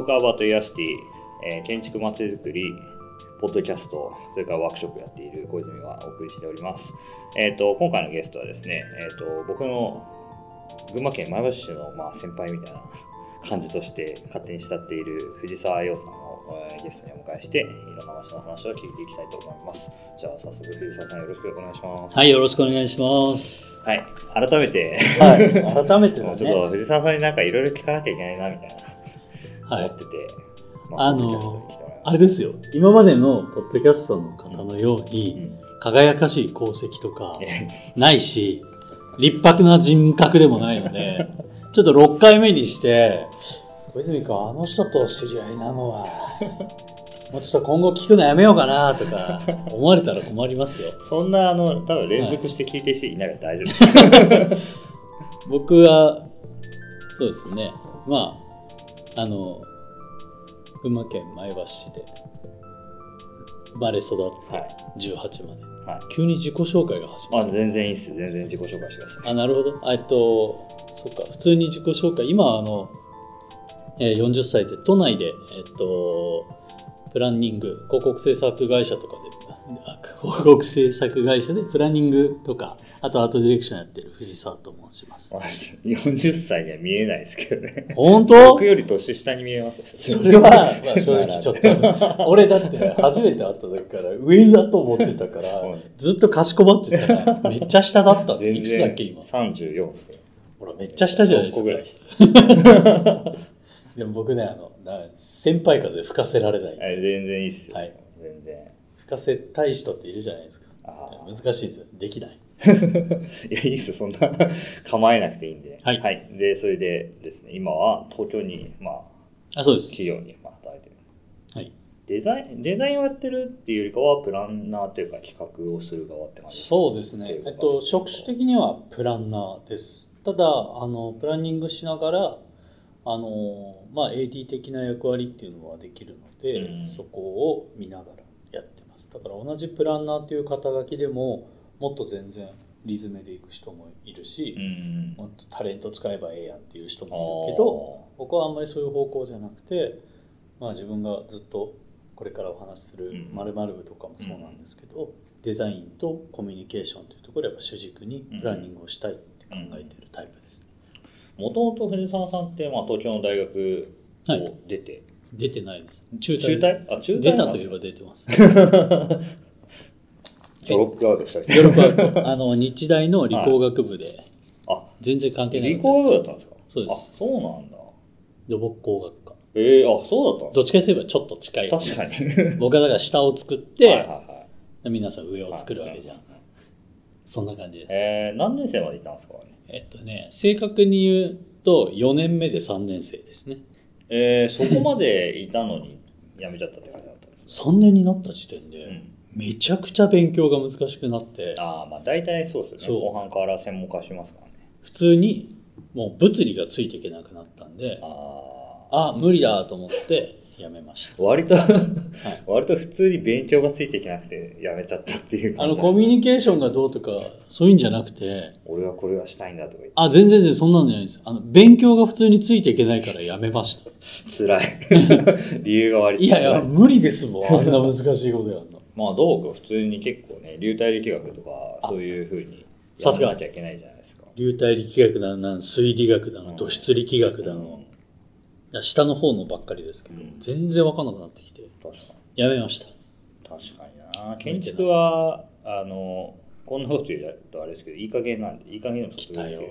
トークアバートイヤシティ、えー建築まちづくり、ポッドキャスト、それからワークショップやっている小泉がお送りしております。えっ、と、今回のゲストはですね、えっ、と、僕の群馬県前橋市の、まあ、先輩みたいな感じとして勝手に慕っている藤沢洋さんを、えーゲストにお迎えして、いろんな場所の話を聞いていきたいと思います。じゃあ、早速藤沢さんよろしくお願いします。はい、よろしくお願いします。はい、改めて、はい、改めてだもうちょっとね。藤沢さんになんかいろいろ聞かなきゃいけないなみたいな、はい思ってて、あのポッドキャストに来てもらいまあれですよ。今までのポッドキャストの方のようすに、輝かしい功績とか ないし、立派な人格でもないので、ちょっと6回目にして、小泉君、あの人と知り合いなのは、もうちょっと今後聞くのやめようかなとか思われたら困りますよ。そんなあの多分連続して聞いてる人いないから大丈夫です。僕は、そうですね。まあ、あの、群馬県前橋市で生まれ育ってはい。18まで。はい。急に自己紹介が始まる。まあ全然いいっす。全然自己紹介してください。あ、なるほど。あえっと、そっか、普通に自己紹介。今、あの、えー40歳で都内で、えっと、プランニング、広告制作会社とかで、あ広告制作会社でプランニングとか、あとアートディレクションやってる藤沢と申します。私40歳には見えないですけどね。本当？僕より年下に見えます。それは、まあ、正直ちょっと、俺だって初めて会った時から上だと思ってたからうん、ずっとかしこまってたら、めっちゃ下だった。全いくつだっ然け今？34っすよ。ほら、めっちゃ下じゃないです6個ぐか。らい下。でも僕ね、あの、だ先輩風吹かせられない。はい全然いいっすよ。はいかせたい人っているじゃないですか。あ難しいです。できない。いや、いいっすよ。そんな構えなくていいんで。はいで、それでですね、今は東京に、まあ、あ、そうです。企業にまあ働いてる。はい。デザイン、デザインをやってるっていうよりかは、プランナーというか企画をする側って感じそうですね。えっと、職種的にはプランナーです。ただ、あの、プランニングしながら、あの、まあ、AD 的な役割っていうのはできるので、うんそこを見ながらます。だから同じプランナーという肩書きでも、もっと全然リズムでいく人もいるし、うん。もっとタレント使えばええやんっていう人もいるけど、僕はあんまりそういう方向じゃなくて、まあ、自分がずっとこれからお話しするうん〇〇部とかもそうなんですけど、デザインとコミュニケーションというところをやっぱ主軸にプランニングをしたいって考えているタイプですね。もともと藤沢さんって、まあ、東京の大学を出て、出てないです。中中退？あ、中退出たといえば出てます。ドロップアウトしたり。ヨーロッパ あの日大の理工学部であ、全然関係ない理工学部だったんですか？そうですあ、そうなんだ。土木工学科。ええあ、そうだったどっちかといえばちょっと近い。確かに。僕はだから下を作って、はいはいはい。皆さん上を作るわけじゃん。はいはいはいそんな感じです。えー、何年生までいたんですか？ねえっとね、正確に言うと4年目で3年生ですね。えー、そこまでいたのに辞めちゃったって感じだったんです3年になった時点で、うんめちゃくちゃ勉強が難しくなって、ああ、まあ大体そうですよね。後半から専門化しますからね。普通にもう物理がついていけなくなったんで、ああ。あ、無理だと思ってやめました。割と、割と普通に勉強がついていけなくて辞めちゃったっていうあ感じのコミュニケーションがどうとかそういうんじゃなくて、俺はこれがしたいんだとか言ってあ、全然全然そんなんじゃないです。あの勉強が普通についていけないからやめました。辛い 理由が割といやいや、辛無理ですもん。あんな難しいことやんの。まあ土木は普通に結構ね流体力学とかそういうふうにやさすがらなきゃいけないじゃないですか流体力学だの、水理学だの、土質力学だの、いや下の方のばっかりですけど、うん全然わかんなくなってきて、やめました。確かにな建築はあのこんなこと言うとあれですけどいい加減なんでいい加減でも来たよ。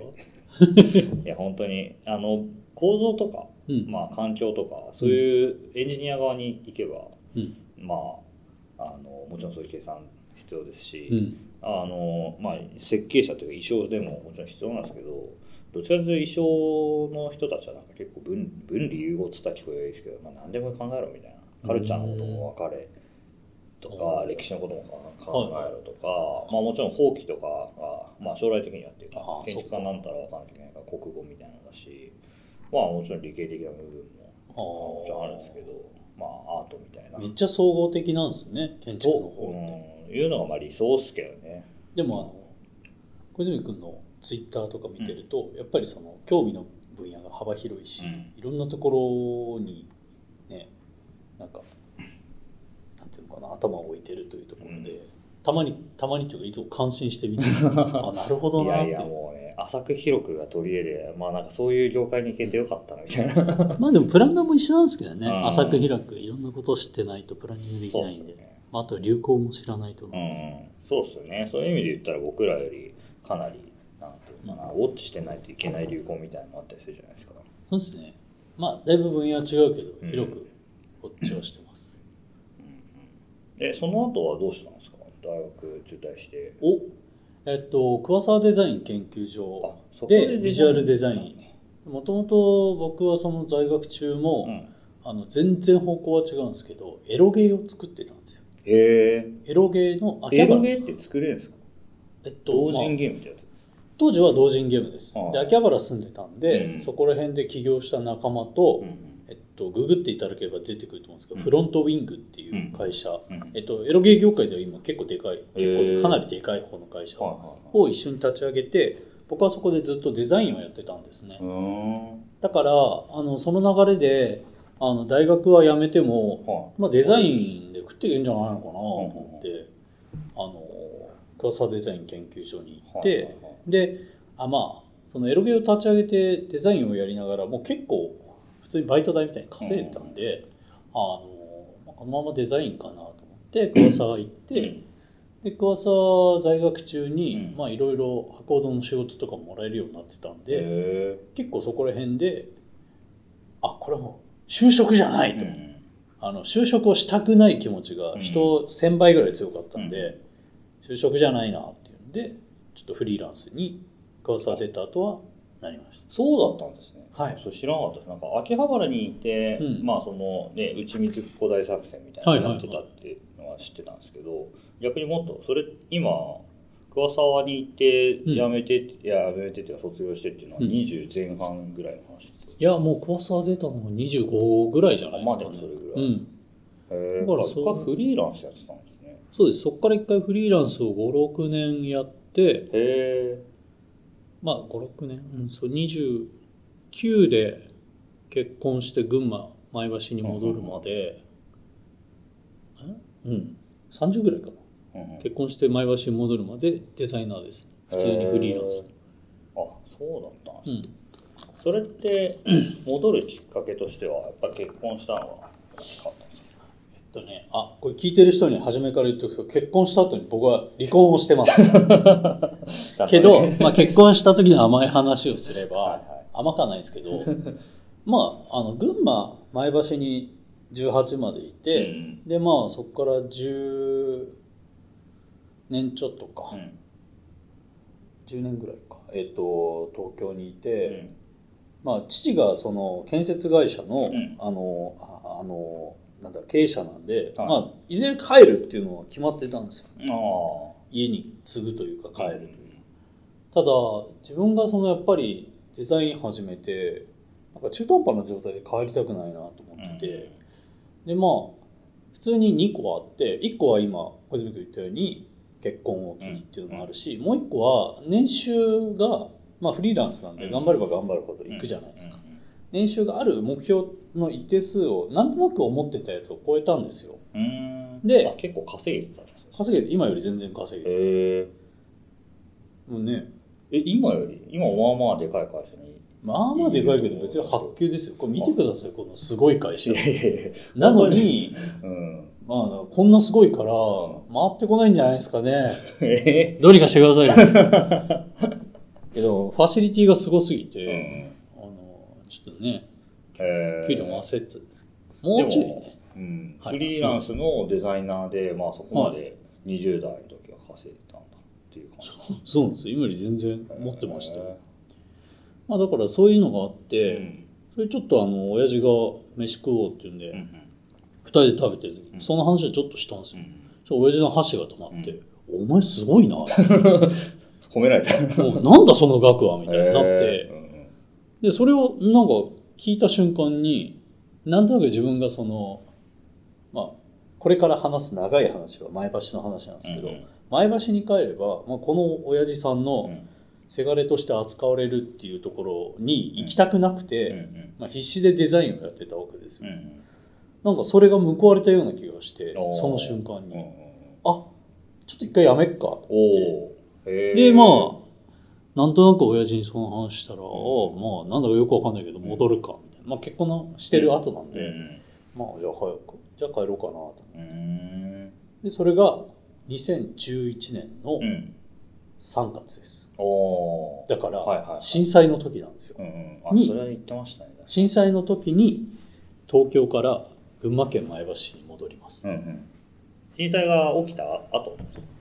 いや本当にあの構造とか、うん。まあ、環境とかそういうエンジニア側に行けば、うん。まああのもちろんそういう計算必要ですし、うん。あのまあ、設計者というか衣装でももちろん必要なんですけどどちらかというと衣装の人たちはなんか結構分分離融合って言ったら聞こえですけど、まあ、何でも考えろみたいな。カルチャーのことも分かれとかうん。歴史のことも考えろとか、まあ、もちろん法規とかが、まあ、将来的にはっていうか建築家になったら分からないけないから国語みたいなのだしまあもちろん理系的な部分ももちろんあるんですけどまあアートみたいな。めっちゃ総合的なんですね、建築の方って。うん、いうのがまあ理想っすけどね。でもあの小泉君のツイッターとか見てると、やっぱりその興味の分野が幅広いし、うん。いろんなところになんかなんていうのかな頭を置いてるというところで、たまにたまにというかいつも感心して見てます。あなるほどなって。いやいやもうね浅く広くが取り柄でまあなんかそういう業界に行けてよかったなみたいな。まあでもプランナーも一緒なんですけどね、うん。浅く広くいろんなことを知ってないとプランニングできないんで。ね。まあ、あとは流行も知らないとな、うん。そうっすよね。そういう意味で言ったら僕らよりかなりなんていうのかな、ウォッチしてないといけない流行みたいなのあったりするじゃないですか。そうですね。まあだいぶ分野は違うけどうん。広くウォッチをしてます、でその後はどうしたんですか？大学中退して。おえっと桑沢デザイン研究所ででビジュアルデザイン。もともと僕はその在学中も、うん。あの全然方向は違うんですけどエロゲーを作ってたんですよ。へえエロゲーの秋エ葉原。ロゲーって作れるんですか？えっと同まあ人ゲームってやつ当時は同人ゲームです。で秋葉原住んでたんで、うん。そこら辺で起業した仲間と、うん。えっと、ググっていただければ出てくると思うんですけど、うん。フロントウィングっていう会社、うん。えっと、エロゲー業界では今結構でかい結構かなりでかい方の会社を一緒に立ち上げて僕はそこでずっとデザインをやってたんですね、だからあのその流れであの大学は辞めても、はい。まあ、デザインで食っていけんじゃないのかなと思って、あの桑沢デザイン研究所に行って、であまあそのエロゲーを立ち上げてデザインをやりながらもう結構普通にバイト代みたいに稼いでたんで、あのまあこのままデザインかなと思って桑沢行って、うん。で桑沢在学中にいろいろ箱物の仕事とかももらえるようになってたんで、へ結構そこら辺であこれはもう就職じゃないと、えうん。あの就職をしたくない気持ちが人1000倍ぐらい強かったんで、就職じゃないなっていうんでちょっとフリーランスに桑沢出た後はなりましそうだったんですね。はいそう知らなかったです。なんか秋葉原にいて、うんまあそのね内水古代作戦みたいなのやってたっていうのは知ってたんですけど、逆にもっとそれ今桑沢にいてうん辞めて、いや辞めてって卒業してっていうのはうん20前半ぐらいの話です。たいやもう桑沢出たのが25ぐらいじゃないですか、ね、まあでもそれぐらいうんへえ。だからそこはフリーランスやってたんですね。そうですそこから一回フリーランスを56年やってへえ。まあ56年、うん、そう29で結婚して群馬前橋に戻るまで、え？うん。30ぐらいかな。うんうん。結婚して前橋に戻るまでデザイナーです。普通にフリーランス。あ、そうだったんですね。うん。それって戻るきっかけとしてはやっぱり結婚したのが大きかったとねあこれ聞いてる人に初めから言っておくと結婚した後に僕は離婚をしてます。けど、まあ、結婚した時の甘い話をすれば、はいはい。甘かないですけどまああの群馬前橋に18までいて、うんでまあそこから10年ちょっとか、うん。10年ぐらいか、えっと東京にいて、うん。まあ、父がその建設会社の,、うん。あのああのなんだ経営者なんで、はい。いまあ、いずれ帰るっていうのは決まってたんですよ。あ家に継ぐというかあ帰るという、ただ自分がそのやっぱりデザイン始めてなんか中途半端な状態で帰りたくないなと思ってて、でまあ普通に2個あって1個は今小泉君言ったように結婚を機にっていうのもあるし、もう1個は年収が、まあ、フリーランスなんでうん。頑張れば頑張るほどいくじゃないですか、うん年収がある目標の一定数をなんとなく思ってたやつを超えたんですよ。であ結構稼げてたんですね。稼げて今より全然稼げてもうね。え今より？今まあまあでかい会社に。まあまあでかいけど別に発給ですよ。これ見てください。このすごい会社。なのにうん。まあこんなすごいから回ってこないんじゃないですかね。え？どうにかしてくださいよ。けどファシリティがすごすぎて、ね。へえ給料も焦ってもうちょいね。うん。はい。フリーランスのデザイナーで、まあ、そこまで20代の時は稼いでたんだっていう感じ。そうなんです。よ今より全然持ってましたまあだからそういうのがあっえて、うん。それちょっとあの親父が飯食おうって言うんで、うん二人で食べてる時うん。にその話をちょっとしたんですよ、うん。親父の箸が止まって「お前すごいな」褒められた。なんだその額は」みたいになって、でそれをなんか聞いた瞬間になんとなく自分がそのまあこれから話す長い話は前橋の話なんですけど、うんうん。前橋に帰れば、まあ、この親父さんうのん。せがれとして扱われるっていうところに行きたくなくて、うんうんまあ、必死でデザインをやってたわけですよ、うんなんかそれが報われたような気がしてその瞬間に、うんうんあちょっと一回やめっかって。おおへー。でまあなんとなく親父にその話したら、ああまあなんだかよくわかんないけど戻るかみたいな、まあ、結婚のしてる後なんで、うん。まあじゃあ早くじゃあ帰ろうかなと思って。うん。でそれが2011年のうん。3月です。おおだから震災の時なんですよ。うんそれは言ってましたね。震災の時に東京から群馬県前橋市に戻ります、うんうん。震災が起きた後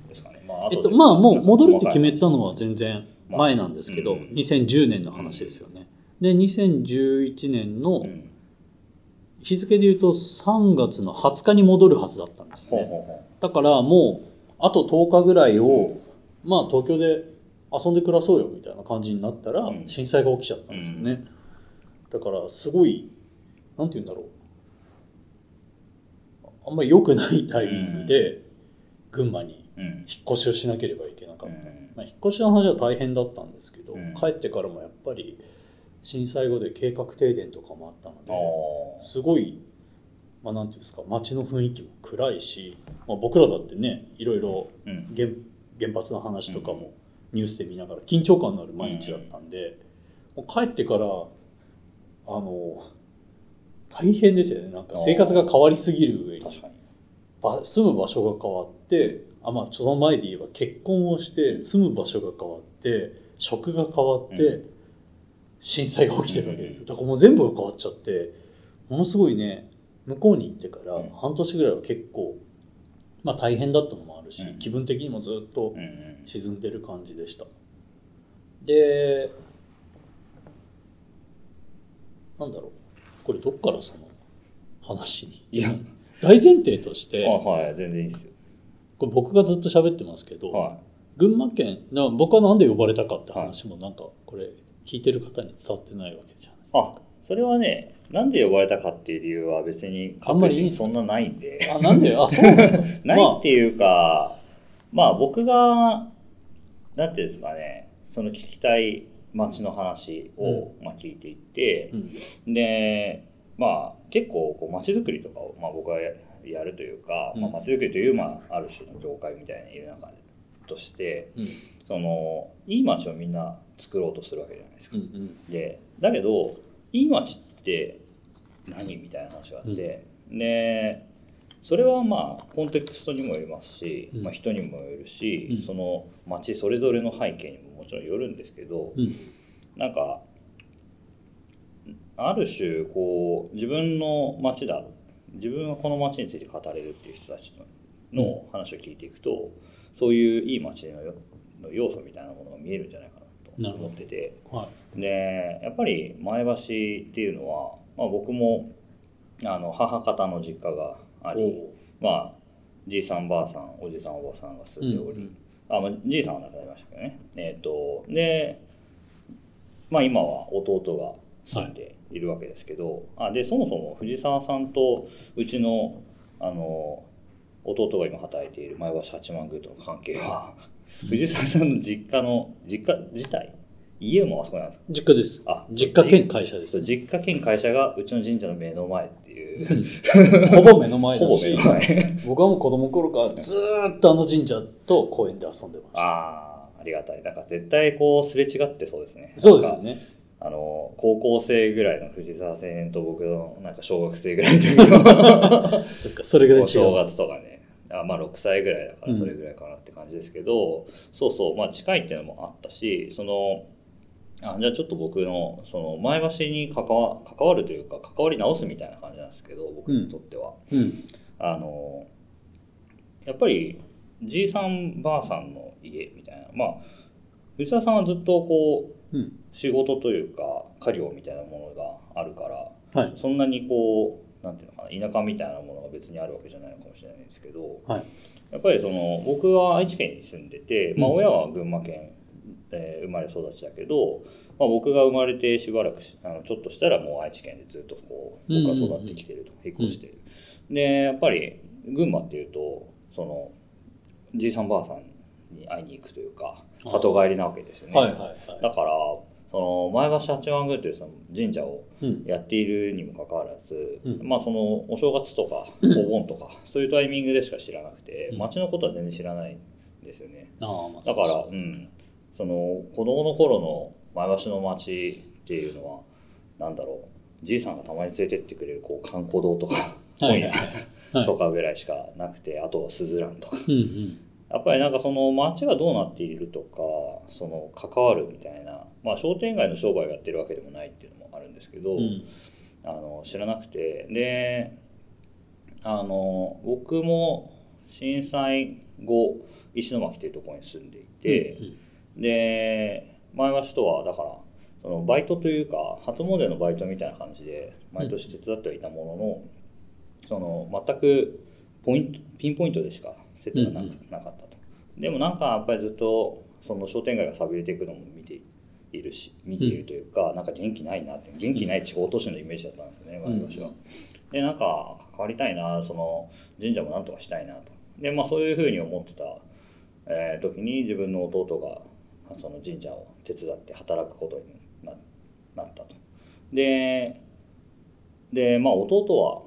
ですかね。まあえっと、まあもう戻るって決め細たのは全然前なんですけど、まあうん2010年の話ですよね。で2011年の日付で言うと3月の20日に戻るはずだったんですね。だからもうあと10日ぐらいを、まあ東京で遊んで暮らそうよみたいな感じになったらうん。震災が起きちゃったんですよね。だからすごいなんて言うんだろう。あんまり良くないタイミングで群馬に引っ越しをしなければいけなかった、うんまあ、引っ越しの話は大変だったんですけど、うん。帰ってからもやっぱり震災後で計画停電とかもあったのあでー。すごい、まあ、なんていうんですか街の雰囲気も暗いし、まあ、僕らだってねいろいろうん。原原発の話とかもニュースで見ながら緊張感のある毎日だったんで、もう帰ってからあの大変でしたよね。なんか生活が変わりすぎる上に。住む場所が変わってあまあその前で言えば結婚をして住む場所が変わって職が変わって、う震災が起きてるわけですよ。だからもう全部が変わっちゃってものすごいね向こうに行ってからうん。半年ぐらいは結構、まあ、大変だったのもあるし、うん。気分的にもずっと沈んでる感じでした。でなんだろう。これどっからその話に？いや。大前提としてあはい。全然いいですよこれ僕がずっと喋ってますけど、は群馬県な僕はなんで呼ばれたかって話もなんかこれ聞いてる方に伝わってないわけじゃないいあそれはねなんで呼ばれたかっていう理由は別にあんまりいいんですか？そんなないんで。あなんで？あそう ないっていうか、まあ僕が、なんていうんですかね、その聞きたい街の話を、まあ、聞いていって、うん。で、まあ結構こう街づくりとかを、まあ、僕はややるというか、うん。まあ、街づくりという、まあ、ある種の業界みたいにいる中として、うん。その、いい街をみんな作ろうとするわけじゃないですか。うん。うん。でだけどいい街って何みたいな話があって、でそれはまあコンテクストにもよりますし、うん。まあ、人にもよるし、うん。その街それぞれの背景にももちろんよるんですけど、うん。なんかある種こう自分の街だ自分はこの街について語れるっていう人たちの話を聞いていくと、そういういい街のよの要素みたいなものが見えるんじゃないかなと思ってて。はい。でやっぱり前橋っていうのは、まあ、僕もあの母方の実家がありまあじいさんばあさんおじさんおばさんが住んでおり、うんあまあ、じいさんは亡くなりましたけどね。えっ、とで、まあ、今は弟が住んでいるわけですけど、あでそもそも藤沢さんとうちのあの弟が今働いている前橋八幡宮との関係は藤沢さんの実家の実家自体家もあそこなんですか？実家です。あ実家兼会社です。そう実家兼会社がうちの神社の目の前っていう。ほぼ目の前ほぼだし目の前。僕はもう子供の頃からずーっとあの神社と公園で遊んでました。ああありがたい。なんか絶対こうすれ違ってそうですね。そうですよねあの高校生ぐらいの藤沢青年と僕のなんか小学生ぐらいの時の そっかそれぐらい違お正う月とかね。あまあ6歳ぐらいだからそれぐらいかなって感じですけど、そうそう。まあ近いっていうのもあったしそのあじゃあちょっと僕のその前橋に関わ関わるというか関わり直すみたいな感じなんですけど僕にとっては、うん。あのやっぱりじいさんばあさんの家みたいな。まあ藤沢さんはずっとこううん仕事というか家業みたいなものがあるからはい。そんなにこうなんていうのかな田舎みたいなものが別にあるわけじゃないのかもしれないんですけどはい。やっぱりその僕は愛知県に住んでて、まあ、うん。親は群馬県、えー生まれ育ちだけど、まあ、僕が生まれてしばらくしあのちょっとしたらもう愛知県でずっとこう僕は育ってきてると、引っ越してる、でやっぱり群馬っていうとそのじいさんばあさんに会いに行くというか里帰りなわけですよね、はいはいはい。だからその前橋八幡宮というその神社をうん。やっているにもかかわらず、うん。まあそのお正月とか お盆とかそういうタイミングでしか知らなくて、うん。町のことは全然知らないんですよね。まあだから、そううん、その子供の頃の前橋の町っていうのはなんだろう。じいさんがたまに連れてってくれるこう観光堂とかはい本屋はい。とかぐらいしかなくてあとはすずらんとか。うんうんやっぱりなんかその街がどうなっているとかその関わるみたいな、まあ、商店街の商売をやってるわけでもないっていうのもあるんですけど、うん。あの知らなくて。であの僕も震災後石巻っていうところに住んでいて、で前橋とはだからそのバイトというか初詣のバイトみたいな感じで毎年手伝ってはいたものの、その全くポイントピンポイントでしかな,、かったと。でもなんかやっぱりずっとその商店街が寂れていくのも見ているし見ているというか、なんか元気ないなって元気ない地方都市のイメージだったんですよね前橋は。でなんか関わりたいなその神社もなんとかしたいなと。でまあそういうふうに思ってた、えー時に自分の弟がその神社を手伝って働くことにななったと。ででまあ弟は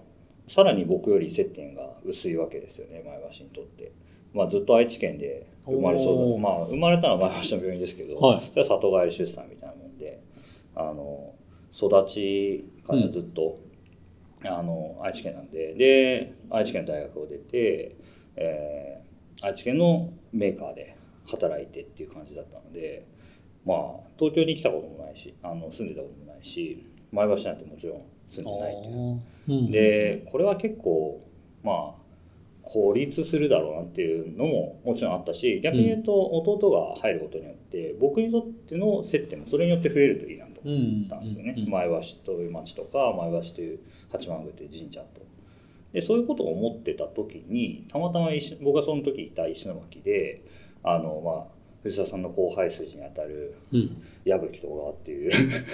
さらに僕より接点が薄いわけですよね前橋にとって、まあ、ずっと愛知県で生まれそうだ。まあ生まれたのは前橋の病院ですけど、はい。それは里帰り出産みたいなもんであの育ちからずっと、あの愛知県なんで。で愛知県の大学を出て、えー愛知県のメーカーで働いてっていう感じだったのでまあ東京に来たこともないしあの住んでたこともないし前橋なんてもちろん住んでないっていう。うんでこれは結構まあ孤立するだろうなっていうのももちろんあったし逆に言うと弟が入ることによって僕にとっての接点もそれによって増えるといいなと思うんったんですよね、うん前橋という町とか前橋という八幡宮という神社と。でそういうことを思ってた時にたまたま石僕がその時いた石巻であのまあ藤田さんの後輩筋にあたるうん。矢吹と小川っていう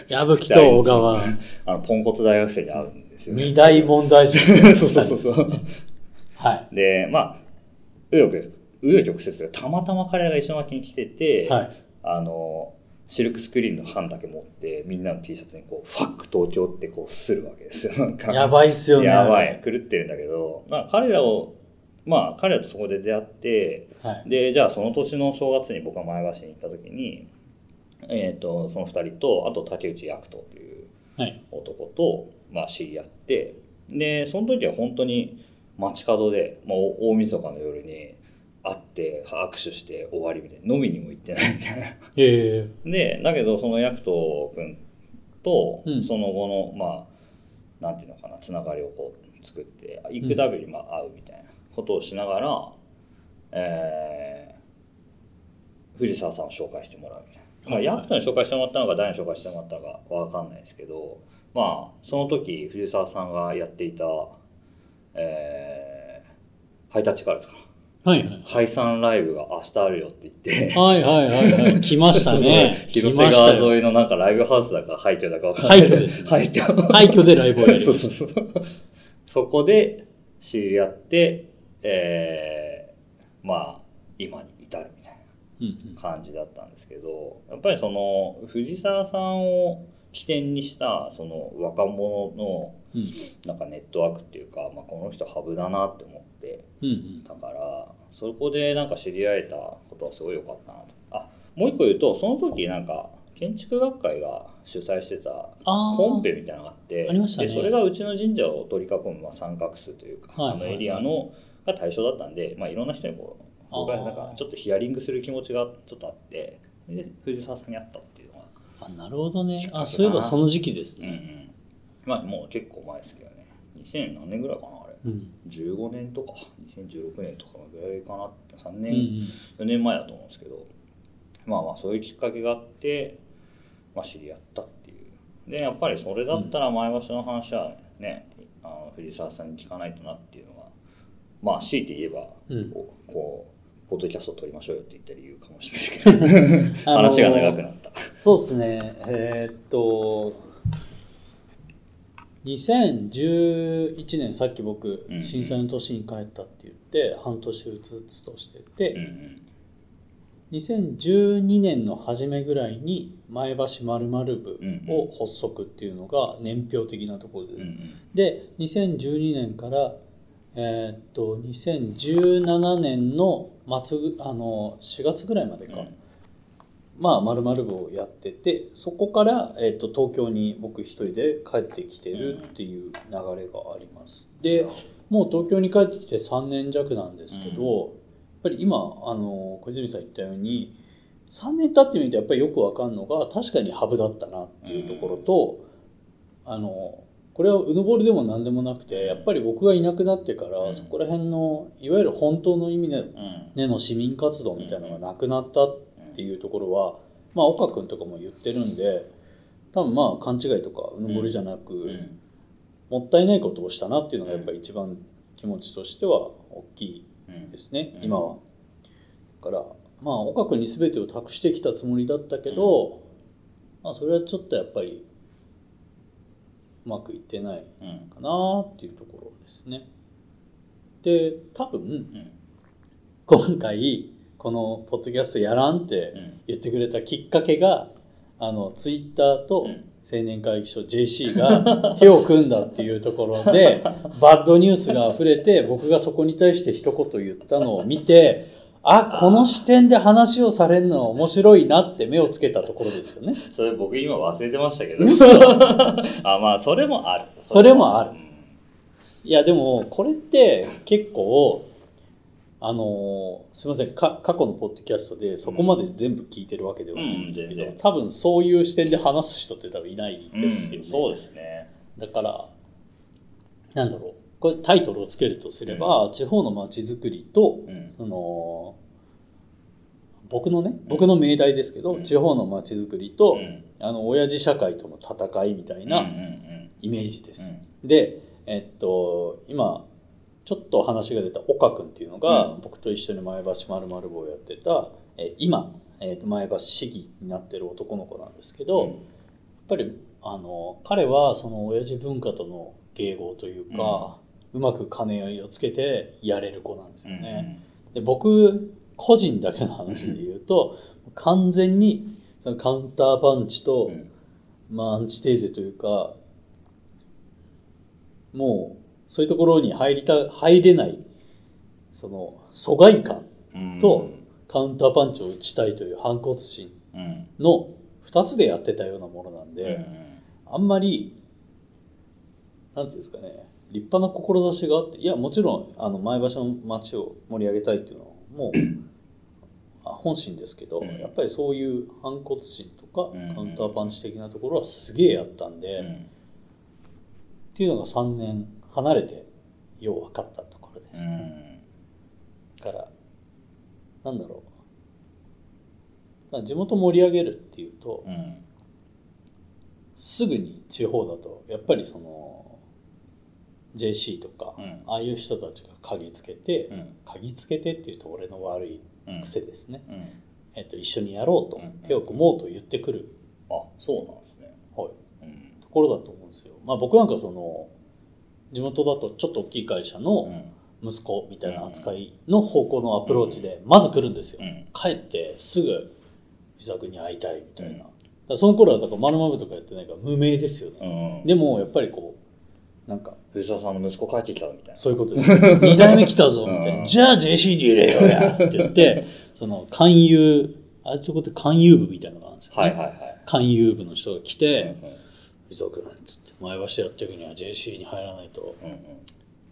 矢吹と小川。あのポンコツ大学生に会うんですよね。二大問題児 そうそうそうそう。はでまあ紆余曲紆余曲折でたまたま彼らが石巻に来てて、いはい。あのシルクスクリーンの版だけ持ってみんなの T シャツにこう「ファック東京」ってこうするわけですよ。なんか。やばいっすよね。やばい。狂ってるんだけど、まあ、彼らをまあ彼らとそこで出会ってはい。でじゃあその年の正月に僕が前橋に行った時に、えー、とその2人とあと竹内薬人というはい。男と、まあ、知り合って。でその時は本当に街角で、まあ、大晦日の夜に会って握手して終わりみたいな。飲みにも行ってないみたいな。ええ。でだけどその薬人君とうん。その後の、まあなんていうのかなつながりをこう作って行くたびにまあ会うみたいな。ことをしながら、えー藤沢さんを紹介してもらうみたいな、まあ、はい薬人に紹介してもらったのか誰に紹介してもらったのかわかんないですけどまあその時藤沢さんがやっていた、えーハイタッチカールですか。はいはい。解散ライブが明日あるよって言って。はいはいはいはい。来ましたね。広瀬川沿いのなんかライブハウスだか廃墟だかわかんない。廃墟ですね。廃墟。廃墟でライブをやりまそうしそうそう。そこで知り合って、えー、まあ、今に至るみたいな感じだったんですけど、やっぱりその、藤沢さんを起点にした、その若者の、なんかネットワークっていうか、まあ、この人ハブだなって思って、うんうん。だからそこでなんか知り合えたことはすごい良かったなと。あもう一個言うとその時なんか建築学会が主催してたコンペみたいなのがあってありましたね。でそれがうちの神社を取り囲むまあ三角数というか、はいあのエリアのが対象だったんで、まあ、いろんな人にこう僕はなんかちょっとヒアリングする気持ちがちょっとあってで藤沢さんに会ったあなるほどね。あそういえばその時期ですうんうねん、まあもう結構前ですけどね。2000何年ぐらいかなあれ。うん。15年とか2016年とかぐらいかな3年、うんうん。4年前だと思うんですけど。まあまあそういうきっかけがあって、まあ、知り合ったっていう。でやっぱりそれだったら前橋の話はね、あの藤沢さんに聞かないとなっていうのがまあ強いて言えば、うん。こうポッドキャストを撮りましょうよって言った理由かもしれないですけど。話が長くなった、そうですね。えーっと2011年さっき僕うん震災の年に帰ったって言って半年うつうつとしてて、うんうん。2012年の初めぐらいに前橋まる部うんを発足っていうのが年表的なところです。うんうん。で2012年から、えーっと2017年の末ぐあの4月ぐらいまでか、うんまあまる部をやっててそこから、えーっと東京に僕一人で帰ってきてるっていう流れがあります。でもう東京に帰ってきて3年弱なんですけど、やっぱり今あの小泉さん言ったように3年経ってみるとやっぱりよくわかるのが確かにハブだったなっていうところと、あのこれはうぬぼれでも何でもなくてやっぱり僕がいなくなってから、うん。そこら辺のいわゆる本当の意味での市民活動みたいなのがなくなったっていうところは、まあ岡君とかも言ってるんで多分まあ勘違いとかうぬぼれじゃなく、うん。もったいないことをしたなっていうのがやっぱり一番気持ちとしては大きいうんですね、うん。今は。だからまあ岡君に全てを託してきたつもりだったけど、まあそれはちょっとやっぱりうまくいってないうんかなっていうところですね。で多分うん。今回このポッドキャストやらんってうん。言ってくれたきっかけがあのツイッターとうん。青年会議所 JC が 手を組んだっていうところで バッドニュースが溢れて僕がそこに対して一言言ったのを見てあこの視点で話をされるのは面白いなって目をつけたところですよね。それ僕今忘れてましたけど。嘘。あまあそれもある。それもある。うん。いやでもこれって結構あのすいませんか過去のポッドキャストでそこまで全部聞いてるわけではないんですけど、うん多分そういう視点で話す人って多分いないうんですよね、そうですね。だからなんだろうこれタイトルをつけるとすれば、地方のまちづくりとうん。その僕のね僕の命題ですけど、うん。地方のまちづくりと、うん。あの親父社会との戦いみたいな、うんうんイメージです。で、えっと、今、ちょっと話が出た岡君っていうのが、うん。僕と一緒に前橋まる部をやってた、え今、えっと前橋市議になってる男の子なんですけど、うん。やっぱりあの彼はその親父文化との迎合というか、うまく兼ね合いをつけてやれる子なんですうんよね。で僕個人だけの話で言うと完全にそのカウンターパンチと、うん。まあアンチテーゼというかもうそういうところに入りた入れないその疎外感うん。とカウンターパンチを打ちたいという反骨心うん。の2つでやってたようなものなんで、あんまりなんていうんですかね立派な志があっていやもちろんあの前橋の街を盛り上げたいっていうのはもう あ本心ですけど、うん。やっぱりそういう反骨心とか、うん。カウンターパンチ的なところはすげえやったんで、うん。っていうのが3年離れてよう分かったところですね、だからなんだろう。地元盛り上げるっていうと、うん。うんすぐに地方だとやっぱりその JC とか、うん。ああいう人たちが鍵つけて、うん。鍵つけてっていうと俺の悪いうん。癖ですね、うん。えっと、一緒にやろうと、うん。手を組もうと言ってくる、あそうなんですね。はい、うん。ところだと思うんですよ。まあ僕なんかその地元だとちょっと大きい会社うのん息子みたいな扱いの方向のアプローチでまず来るんですよ。うん帰ってすぐ自作に会いたいみたいな。うんだその頃はだから丸々とかやってないから無名ですよね。うんでもやっぱりこうなんか藤沢さんの息子帰ってきたみたいなそういうことです。2代目来たぞみたいな。うんじゃあ JC に入れようやって言って、その勧誘、ああいうとこって勧誘部みたいなのがあるんですよ、ね。はいはいはい勧誘部の人が来て、うん伊沢君っつって前橋やっていくには JC に入らないとうんうん。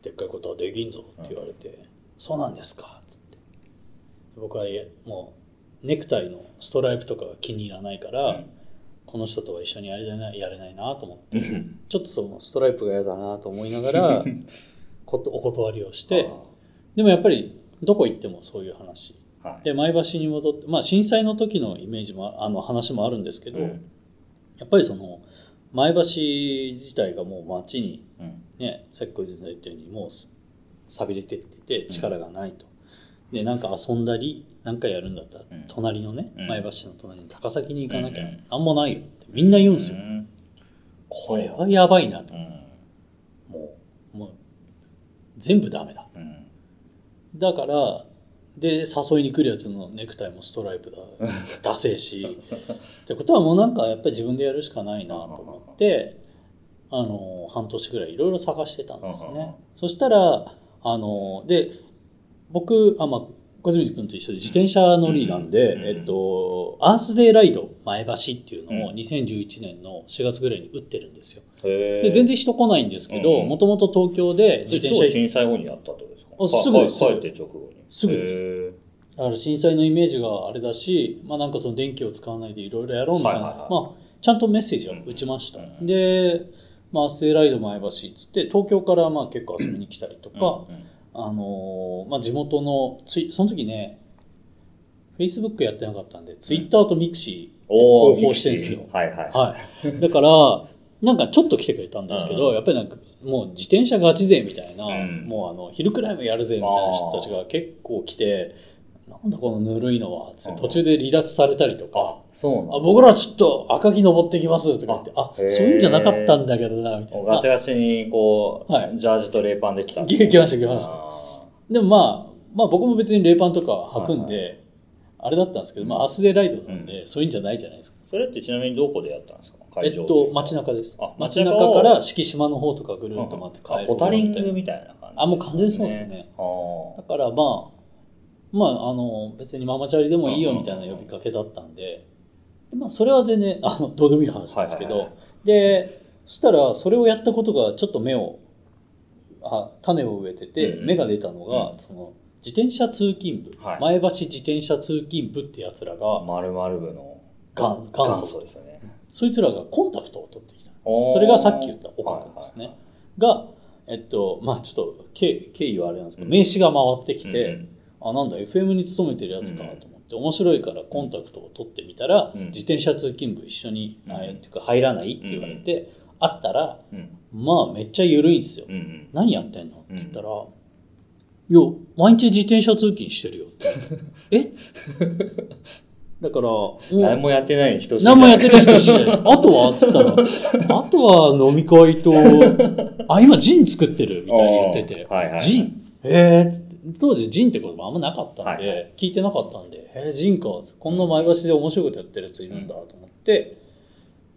でっかいことはできんぞって言われて、そうなんですかっつって。僕はもうネクタイのストライプとかが気に入らないから、うん。この人とは一緒にやれないやれないなと思ってうん。ちょっとそのストライプが嫌だなと思いながら お断りをしてでもやっぱりどこ行ってもそういう話。はい。で前橋に戻ってまあ震災の時のイメージもあの話もあるんですけど、うん。やっぱりその前橋自体がもう街にうん。ねさっき小泉さんが言ったようにもうす寂れてってて力がないと、でなんか遊んだりなんかやるんだったら、うん。隣のね、うん。前橋の隣の高崎に行かなきゃなんもないよってみんな言うんですよ、うん。これはやばいなと、うん。もうもう全部ダメだ。うん。だからで誘いに来るやつのネクタイもストライプだ ダセえし。ってことはもうなんかやっぱり自分でやるしかないなと思ってあの半年ぐらいいろいろ探してたんですね。そしたらあので僕あまあ小泉君と一緒で自転車乗りなんで、えっと、アースデーライド前橋っていうのを2011年の4月ぐらいに打ってるんですよ。へで全然人来ないんですけど、うんもともと東京で自自転車震災後にやったってことですか？あすぐですか帰って直後にすぐです。へだから震災のイメージがあれだし、まあ、なんかその電気を使わないでいろいろやろうみたいな、はいはいはい。まあ、ちゃんとメッセージを打ちました、うん。で、まあ、スデーライド前橋っつって東京からまあ結構遊びに来たりとーか、うんうんあのーまあ、地元のツイその時ね Facebook やってなかったんで、Twitter と Mixi おー広報してるんですよ。はいはいはい。だから、なんかちょっと来てくれたんですけど、うん。やっぱりなんかもう自転車ガチ勢みたいな、うん。もうあの昼くらいもやるぜみたいな人たちが結構来て、なんだこのぬるいのはつって途中で離脱されたりとか、あ僕らちょっと赤城登ってきますとか言って、あそういうんじゃなかったんだけどな、みたいな。ガチガチにこう、はい。ジャージとレーパンで来たあ来来ました来ました。あでもまあ、まあ僕も別にレーパンとか履くんで、あれだったんですけど、まあアスデライドなんで、そういうんじゃないじゃないですか。ーそれってちなみにどこでやったんですか？えっと、街中です。あ。街街中から敷島の方とかぐるっと回って帰る。あポタリングみたいな感じ。あもう完全にそうですね。だからまあ、まあ、あの別にママチャリでもいいよみたいな呼びかけだったんで、でまあ、それは全然あのどうでもいい話なんですけど、はいはいはでそしたらそれをやったことがちょっと芽をあ種を植えてて、うん芽が出たのが、うん。その自転車通勤部、はい。前橋自転車通勤部ってやつらが、丸々部の。元元祖ですよねそいつらがコンタクトを取ってきた。それがさっき言った岡君ですね、はいがえっとまあちょっと経経緯はあれなんですけど、うん。名刺が回ってきて、うんあなんだ FM に勤めてるやつかうんと思って、面白いからコンタクトを取ってみたら、うん。自転車通勤部一緒に、っていうか入らないって言われて、会ったらうん。まあめっちゃ緩いんですよ、何やってんのって言ったら、いや毎日自転車通勤してるよって。え？だから何もやってない人何もやってない人じゃない。です。あとはっつったら、あとは飲み会と、あ、今ジン作ってる。みたいに言ってて、はいはいジン。へえつって。当時ジンってこともあんまなかったんで、はいは聞いてなかったんで、へえ、ジンか、こんな前橋で面白いことやってるやついるんだと思って、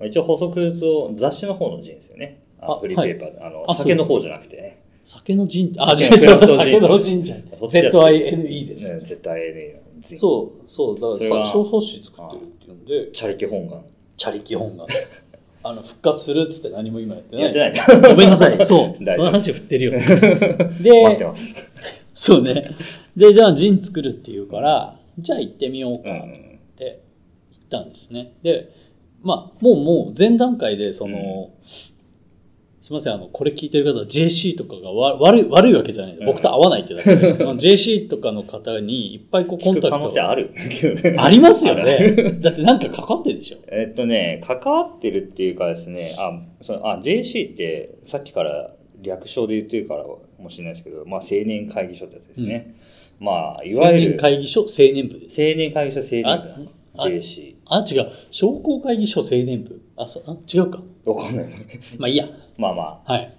一応補足すると雑誌の方のジンですよね。ああフリーペーパー。で、あのあ酒の方じゃなくてね。酒のジン。あ、違う酒のジン。酒のジンじゃん。ZINE です。ね絶対ねジンそう、そう、だからさ小冊子作ってるっていうんで、チャリキ本願チャリ基本が。あの、復活するっつって何も今やってない。やってないね ごめんなさい。そう。その話振ってるよ。待ってで、ますそうね。で、じゃあジン作るって言うから、じゃあ行ってみようかうんって言ったんですね。で、まあ、もうもう前段階で、その、すみません、あの、これ聞いてる方は JC とかがわ悪い、悪いわけじゃないです。僕と合わないってだけで、JC とかの方にいっぱいこうコンタクトが能性ある ありますよね。だってなんかかかってるでしょ。えっとね、関わってるっていうかですね、あ、そのあ JC ってさっきから略称で言ってるからかもしれないですけど、まあ、青年会議所ってやつですね。まあ、いわ青年ゆる会議所青年部です。青年会議所青年あ部あ JC。あ、違う。商工会議所青年部。あ、そう、あ違うか。わかんない。まあいいや。まあまはい。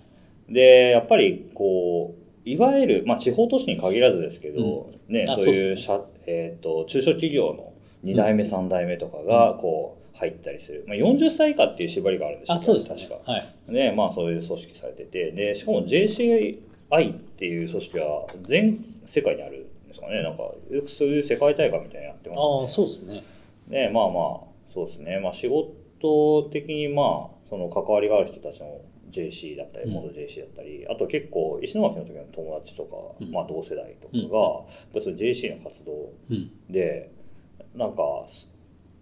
あ。で、やっぱりこう、いわゆる、まあ、地方都市に限らずですけど、ね、あそういそうう社、えっと中小企業の2代目、3代目とかがこう入ったりする、まあ、40歳以下っていう縛りがあるんですよあ、そうですね確か。。はい。で、まあそういう組織されてて、で、しかも JCI っていう組織は全世界にあるんですかね。なんか、そういう世界大会みたいなのやってますああ、ね。そうですね。で、まあまあ、そうですね。まあ仕事的にまあ、その関わりがある人たちの JC だったり、うん。元 JC だったり、あと結構、石巻の時の友達とか、うん。まあ同世代とかが、JC の活動うん。でなんか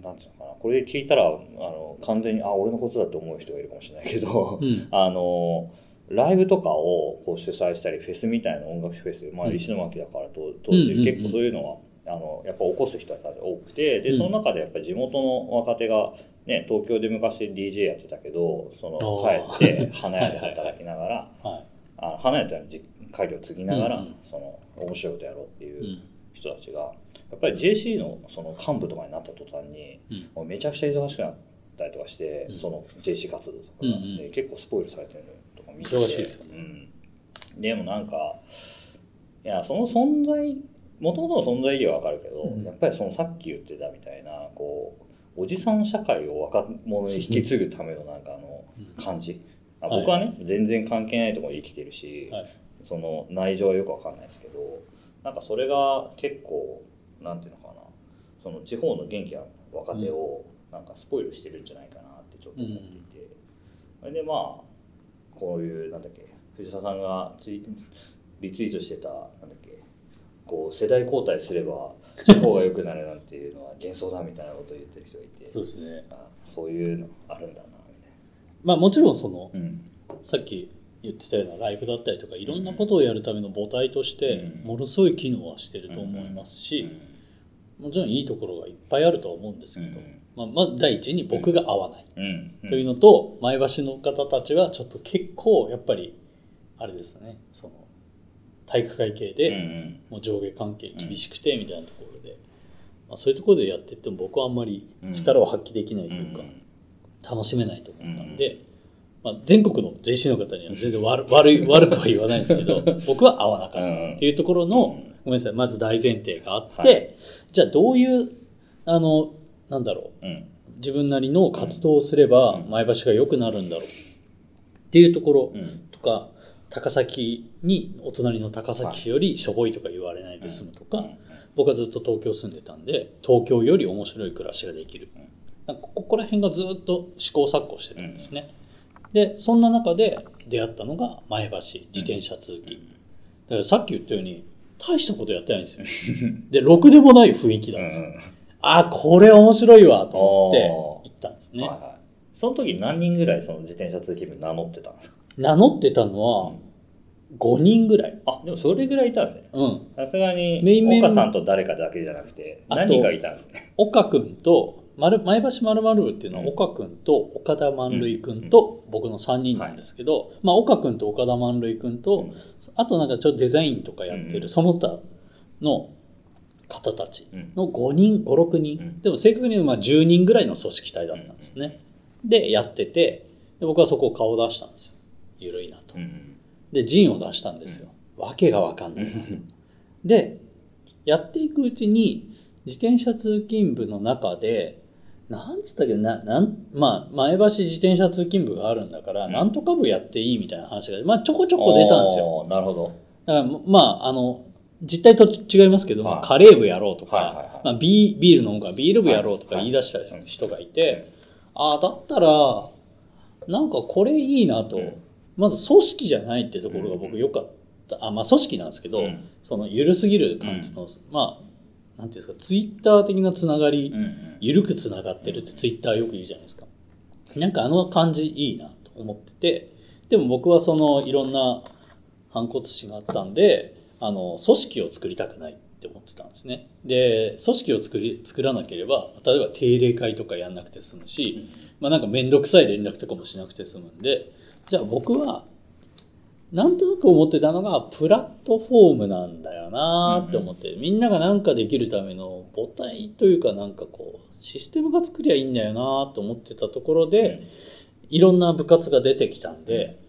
なんていうのかなこれ聞いたらあの完全にあ俺のことだと思う人がいるかもしれないけど、うん。あのライブとかをこう主催したりフェスみたいな音楽フェス、まあ、うん。石巻だからと当うんうんうん。時結構そういうのはあのやっぱ起こす人が多くてでうん。その中でやっぱり地元の若手が、ね、東京で昔 DJ やってたけどその帰って 花屋で働きながらはあの花屋って実家業を継ぎながら、うんうん。その面白いことやろうっていい。う。うん。人たちがやっぱり JC のその幹部とかになった途端にうん。もうめちゃくちゃ忙しくなったりとかして、うん。その JC 活動とかが、うんうん。で結構スポイルされてるのとか見て忙しいですようん、でもなんかいやその存在もともとの存在意義はわかるけど、うん。やっぱりそのさっき言ってたみたいなこうおじさん社会を若者に引き継ぐためのなんかあの感じ、あはい。僕はね、全然関係ないところに生きてるし、はい。その内情はよくわかんないですけどなんかそれが結構なんていうのかな。その地方の元気な若手をなんかスポイルしてるんじゃないかなってちょっと思っていて、それでまあこういうなんだっけ藤沢さんがツイリツイートしてたなんだっけこう世代交代すれば地方が良くなるなんていうのは幻想だみたいなことを言ってる人がいてそうですね。あそういうのあるんだなみたいまあもちろんそのな。うん。さっき言ってたようなライブだったりとかいろんなことをやるための母体としてうん。ものすごい機能はしてると思いますしもちろんいいところがいっぱいあるとは思うんですけど、まあ、まず第一に僕が合わない。というのと前橋の方たちはちょっと結構やっぱりあれですねその体育会系うんうでん。もう上下関係厳しくてみたいなところで、まあ、そういうところでやってっても僕はあんまり力を発揮できないというか楽しめないと思ったんで、まあ、全国の JC の方には全然悪 悪い悪くは言わないですけど 僕は合わなかったっていうところの、ごめんなさいまず大前提があって、はい。じゃあどういうあのなんだろううん。自分なりの活動をすればうん。前橋が良くなるんだろうっていうところうん。とか高崎にお隣の高崎市よりしょぼいとか言われないで済むとか、僕はずっと東京住んでたんで東京より面白い暮らしができる。うん。なんかここら辺がずっと試行錯誤してたんですね、でそんな中で出会ったのが前橋自転車通勤、だからさっき言ったように大したことやってないんですよ。でろくでもない雰囲気なんですよ、あこれ面白いわと思って行ったんですね、はいはい。その時何人ぐらいその自転車通勤部名乗ってたんですか？名乗ってたのは5人ぐらい。あでもそれぐらいいたんですね。うん。さすがにメインメン岡さんと誰かだけじゃなくて何人かいたんですね。岡君と丸前橋まるまる部っていうのはうん。岡君と岡田万類君と僕の3人なんですけど、まあ、岡君と岡田万類君と、うん。あとなんかちょっとデザインとかやってうん。るその他の方たちうん。の5人56人、うん。でも正確にまあ10人ぐらいの組織体だったんですね、でやっててで僕はそこを顔を出したんですよゆるいなと。うん。で陣を出したんですよ、わけがわかんない。なとでやっていくうちに自転車通勤部の中でなんつったっけななんまあ前橋自転車通勤部があるんだから、うん。なんとか部やっていいみたいな話が、まあ、ちょこちょこ出たんですよ。なるほど。だからまああの実態と違いますけど、はい。まあカレー部やろうとか、はいはいはい。まあ、ビービール飲むからビール部やろうとかはい。言い出した人がいて、ああだったらなんかこれいいなと、うんまず組織じゃないってところが僕良かった、あまあ組織なんですけど、うん。その緩すぎる感じの、まあなんていうんですかツイッター的なつながり、緩くつながってるってツイッターよく言うじゃないですか。なんかあの感じいいなと思ってて、でも僕はそのいろんな反骨心があったんで、あの組織を作りたくないって思ってたんですね。で、組織を作り作らなければ、例えば定例会とかやんなくて済むし、まあなんかめんどくさい連絡とかもしなくて済むんで、じゃあ僕はなんとなく思ってたのがプラットフォームなんだよなって思って、みんながなんかできるための母体というかなんかこうシステムが作りゃいいんだよなと思ってたところで、いろんな部活が出てきたんで、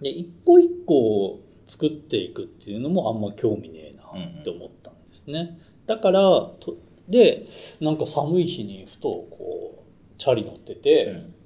で一個一個作っていくっていうのもあんま興味ねえなって思ったんですね。だからとでなんか寒い日にふとこうチャリ乗ってて、うん。あ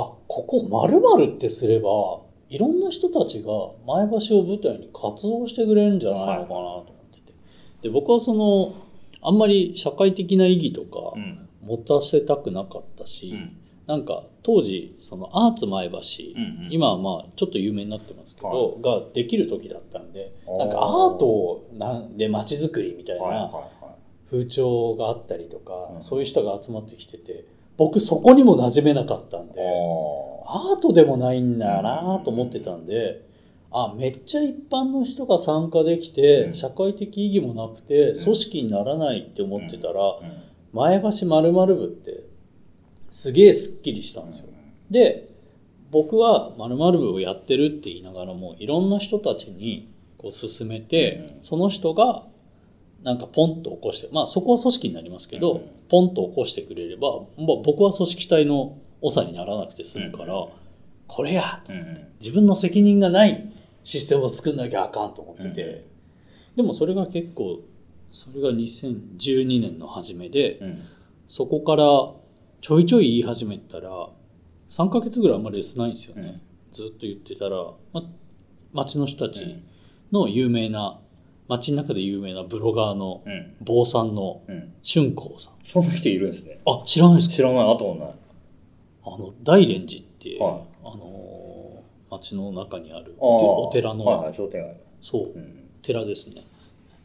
ここ〇〇ってすればいろんな人たちが前橋を舞台に活動してくれるんじゃないのかなと思ってて、で僕はそのあんまり社会的な意義とかうん。持たせたくなかったし、うん。なんか当時そのアーツ前橋、うんうん。今はまあちょっと有名になってますけど、ができる時だったんでなんかアー。トなんで街づくりみたいはいはいなは風潮があったりとか、うんそういう人が集まってきてて僕そこにも馴染めなかったんいで。あアートでもないんだよなと思ってたんで、あめっちゃ一般の人が参加できて、うん。社会的意義もなくて組織にならないって思ってたら、前橋まる部ってすげえすっきりしたんですよ。で僕はまる部をやってるって言いながらもいろんな人たちにこう進めて、うん。その人がなんかポンと起こしてまあそこは組織になりますけど、うんポンと起こしてくれれば、まあ、僕は組織体の長にならなくて済むから、うんこれやうんうん。自分の責任がないシステムを作んなきゃあかんと思ってて、でもそれが結構それが2012年の初めで、うん。そこからちょいちょい言い始めたら3ヶ月ぐらいあんまりレスないんですよね、うん。ずっと言ってたら、ま、町の人たちうん。の有名な町の中で有名なブロガーのうん。坊さんのうん。春光さん。そんな人いるんですね。あ知らないですか？知らない。あともない。あの大連寺っていう、はい。あのー町の中にあるお寺の、はいはい商店街。そううん。寺ですね。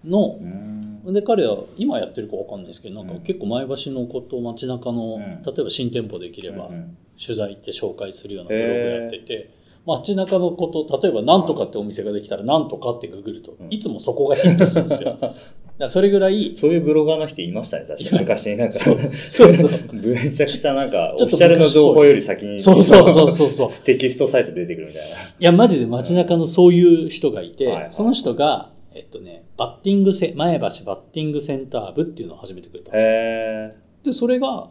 のう、ん。で彼は今やってるかわかんないですけどなんかうん。結構前橋のこと街中の、うん。例えば新店舗できれば、うん取材行って紹介するようなブログやってて街中のこと例えば「なんとか」ってお店ができたら「なんとか」ってググると、うん。いつもそこがヒットするんですよ。だそれぐらいそういうブロガーの人いましたね確かに。昔なんかそうそうそう。めちゃくちゃなんかオフィシャルの情報より先にそうそうそうそうそう。テキストサイト出てくるみたいな。いやマジで街中のそういう人がいて、はいはい。その人がえっとねバッティングセ前橋バッティングセンター部っていうのを始めてくれたんですよ。へでそれが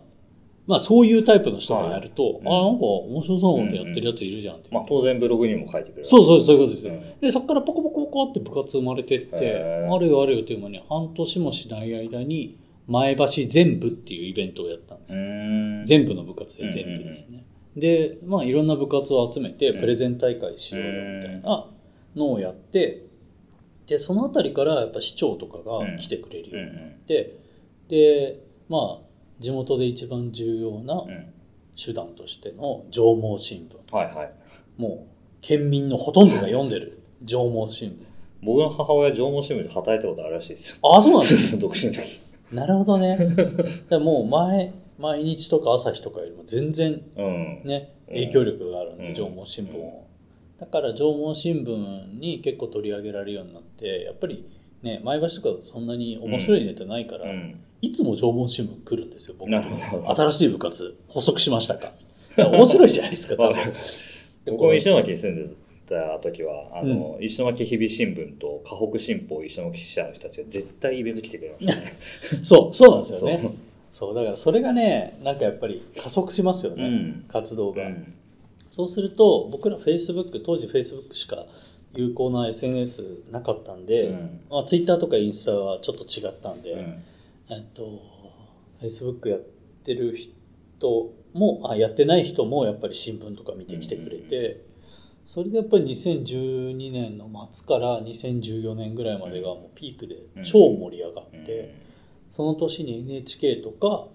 まあそういうタイプの人がやると、はい。あなんか面白そうなことやってるやついるじゃんって、えまあ当然ブログにも書いてくれる。そうそうそういうことですよ、うん。でそこからポコポコポコって部活生まれてってあるよあるよという間に半年もしない間に前橋全部っていうイベントをやったんです。全部の部活で全部ですね、でまあいろんな部活を集めてうん。プレゼン大会しようよみたいなのをやってでその辺りからやっぱ市長とかが来てくれるようになって、でまあ地元で一番重要なうん。うん手段としての上毛新聞。はいはい。もう県民のほとんどが読んでる上毛新聞。僕の母親縄文新聞で働いたことあるらしいですよ。あそうなんです 独身の時。なるほどね。だからもう前毎日とか朝日とかよりも全然うん。ねうん影響力があるんで、うん。縄文新聞を、だから縄文新聞に結構取り上げられるようになってやっぱりね前橋とかそんなに面白いネタないから、うんいつも縄文新聞来るんですよ僕。なるほど。新しい部活補足しましたか？面白いじゃないですか多分。僕も石巻に住んでた時はあの、石巻日々新聞と河北新報石巻支社の人たちが絶対イベント来てくれましたね。そうそうなんですよね。そう。だからそれがねなんかやっぱり加速しますよね、うん。活動が、うん。そうすると僕ら Facebook 当時 Facebook しか有効な SNS なかったんで、うん。まあ、Twitter とかインスタはちょっと違ったんで、うんえっと Facebook やってる人もあやってない人もやっぱり新聞とか見てきてくれて、それでやっぱり2012年の末から2014年ぐらいまでがもうピークで超盛り上がって、その年に NHK とか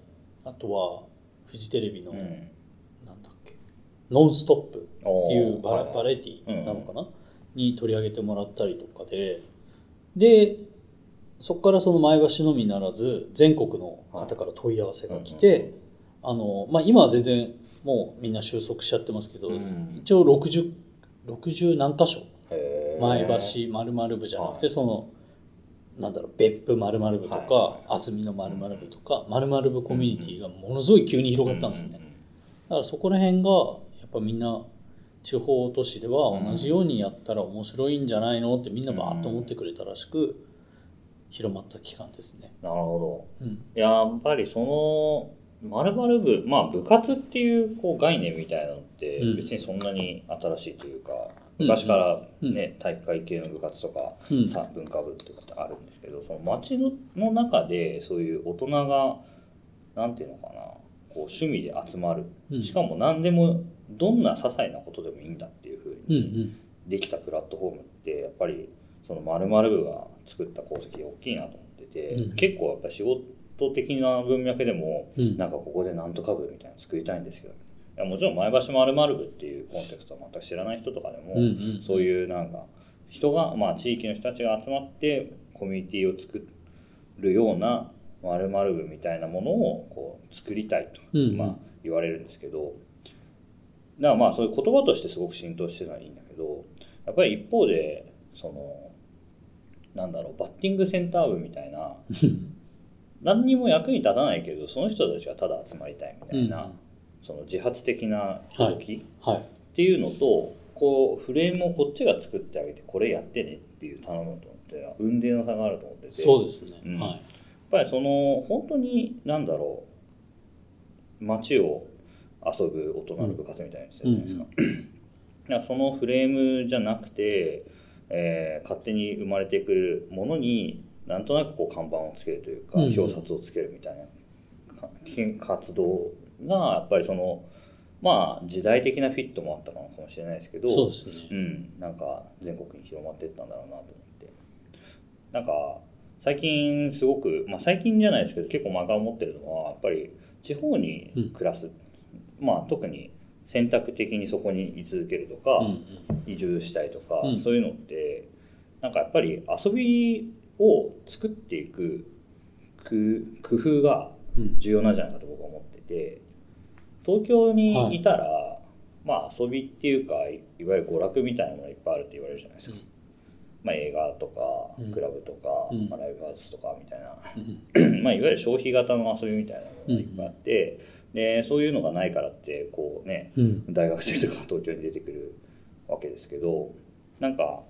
あとはフジテレビの、なんだっけ「ノンストップ」っていうバラ,、はいバラエティーなのかな、に取り上げてもらったりとかででそこからその前橋のみならず全国の方から問い合わせが来て、あのまあ、今は全然もうみんな収束しちゃってますけど、うん。一応 60, 60何箇所前橋〇〇部じゃなくて、はい。そのなんだろう別府〇〇部とか、はいは厚みの〇〇部とか〇〇部コミュニティがものすごい急に広がったんですね、だからそこら辺がやっぱみんな地方都市では同じようにやったら面白いんじゃないのってみんなバーッと思ってくれたらしく広まった期間ですね。なるほど。うん、やっぱりそのまるまる部まあ部活っていうこう概念みたいなのってうん。別にそんなに新しいというか、うん。昔からね、体育会系の部活とか、うん。さ文化部ってことあるんですけどその町のの中でそういう大人がなんていうのかなこう趣味で集まる、うん。しかも何でもどんな些細なことでもいいんだっていうふううんうにん。できたプラットフォームってやっぱりその〇〇部が作った功績が大きいなと思ってて、うん。結構やっぱり仕事的な文脈でもうん。なんかここでなんとか部みたいなの作りたいんですけど、いやもちろん前橋〇〇部っていうコンテクストは全く知らない人とかでも、うんうんそういうなんか人が、まあ、地域の人たちが集まってコミュニティを作るような〇〇部みたいなものをこう作りたいと、うんうん。まあ、言われるんですけどだからまあそういう言葉としてすごく浸透してるのはいいんだけどやっぱり一方でそのなんだろうバッティングセンター部みたいな何にも役に立たないけどその人たちがただ集まりたいみたいな、うん。その自発的な動き、はい。っていうのとこうフレームをこっちが作ってあげてこれやってねっていう頼むと思って運命の差があると思ってて。そうですね、うん。はい。やっぱりその本当になんだろう街を遊ぶ大人の部活みたいなやつじゃないですか,、だからそのフレームじゃなくて、えー勝手に生まれてくるものになんとなくこう看板をつけるというか、うん。表札をつけるみたいなか活動がやっぱりそのまあ時代的なフィットもあったのかもしれないですけどそうですね。うん、なんか全国に広まっていったんだろうなと思って。なんか最近すごく、まあ、最近じゃないですけど結構前から思ってるのはやっぱり地方に暮らす、まあ特に選択的にそこに居続けるとか、うんうん。移住したいとか、うん。そういうのってなんかやっぱり遊びを作っていく工工夫がうん。重要なんじゃないかと僕は思ってて東京にいたら、まあ遊びっていうかいいわゆる娯楽みたいなものがいっぱいあるって言われるじゃないですか、まあ、映画とかうん。クラブとか、うん。まあ、ライブハウスとかみたいな、うん。まあ、いわゆる消費型の遊びみたいなものがいっぱいあって、でそういうのがないからってこうねうん。大学生とか東京に出てくるわけですけどなんか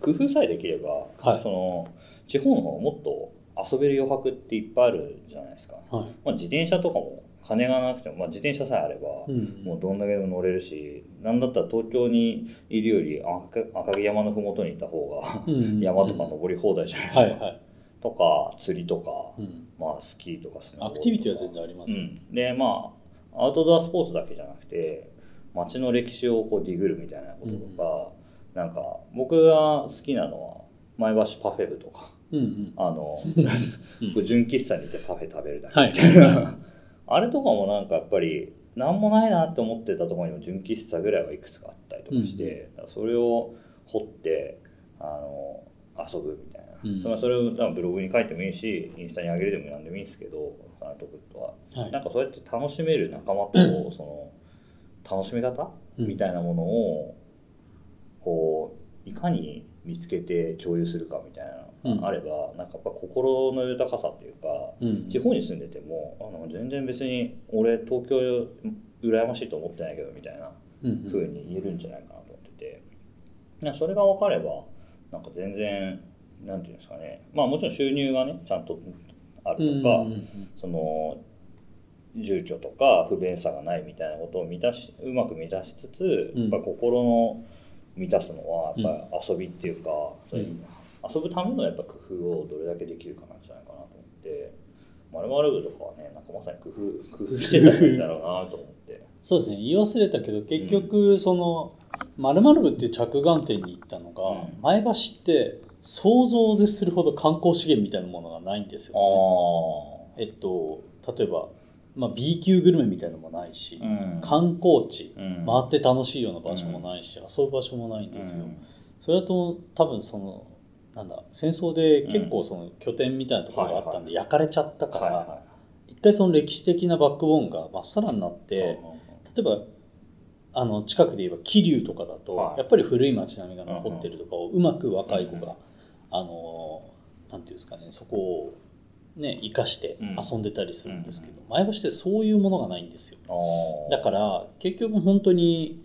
工夫さえできれば、はい。その地方の方がもっと遊べる余白っていっぱいあるじゃないですか、はい。まあ、自転車とかも金がなくても、まあ、自転車さえあれば、うん。もうどんだけでも乗れるしなんだったら東京にいるより赤赤城山の麓にいた方がうん。山とか登り放題じゃないですか、はいはい。とか釣りとか、うんまあ、スキーとかスノーアボードとか。クティビティは全然あります。うん、でまあアウトドアスポーツだけじゃなくて街の歴史をこうディグるみたいなこととか、なんか僕が好きなのは前橋パフェ部とか。うんうん。あの、うん。純喫茶に行ってパフェ食べるだけはいみたいな、あれとかもなんかやっぱり何もないなって思ってたところにも純喫茶ぐらいはいくつかあったりとかして、だからそれを掘ってあの遊ぶみたいな、うん。それはそれをブログに書いてもいいしインスタに上げるでも何でもいいんですけどアウトプットは。はい。なんかそうやって楽しめる仲間とその楽しみ方？うん。みたいなものをこういかに見つけて共有するかみたいなのがあれば、なんかやっぱ心の豊かさっていうかうん。地方に住んでてもあの全然別に俺東京羨ましいと思ってないけどみたいなうん。風に言えるんじゃないかなと思ってて。なんかそれが分かればなんか全然なんていうんですかね。まあもちろん収入がねちゃんとあうんるとか、その住居とか不便さがないみたいなことを満たしうまく満たしつつ、うん。やっぱ心の満たすのはやっぱり遊びっていうか、そういううん。遊ぶためのやっぱ工夫をどれだけできるかなんじゃないかなと思ってまるまる部とかはねなんかまさに工夫工夫してたんだろうなと思って。そうですね。言い忘れたけど結局その〇〇部っていう着眼点に行ったのが、うん。前橋って想像を絶するほど観光資源みたいなものがないんですよ、ね。あえっと例えば、まあ、B 級グルメみたいなのもないし、うん。観光地、うん。回って楽しいような場所もないし、遊ぶ場所もないんですよ。それだと多分そのなんだ戦争で結構その拠点みたいなところがあったんで焼かれちゃったから、はいは一回その歴史的なバックボーンがまっさらになっいて、はい例えばあの近くで言えば桐生とかだと、はい。やっぱり古い町並みが残ってるとかをうまく若い子が、あのなんていうんですかねそこをね生かして遊んでたりするんですけど、前橋ってそういうものがないんですよ。だから結局本当に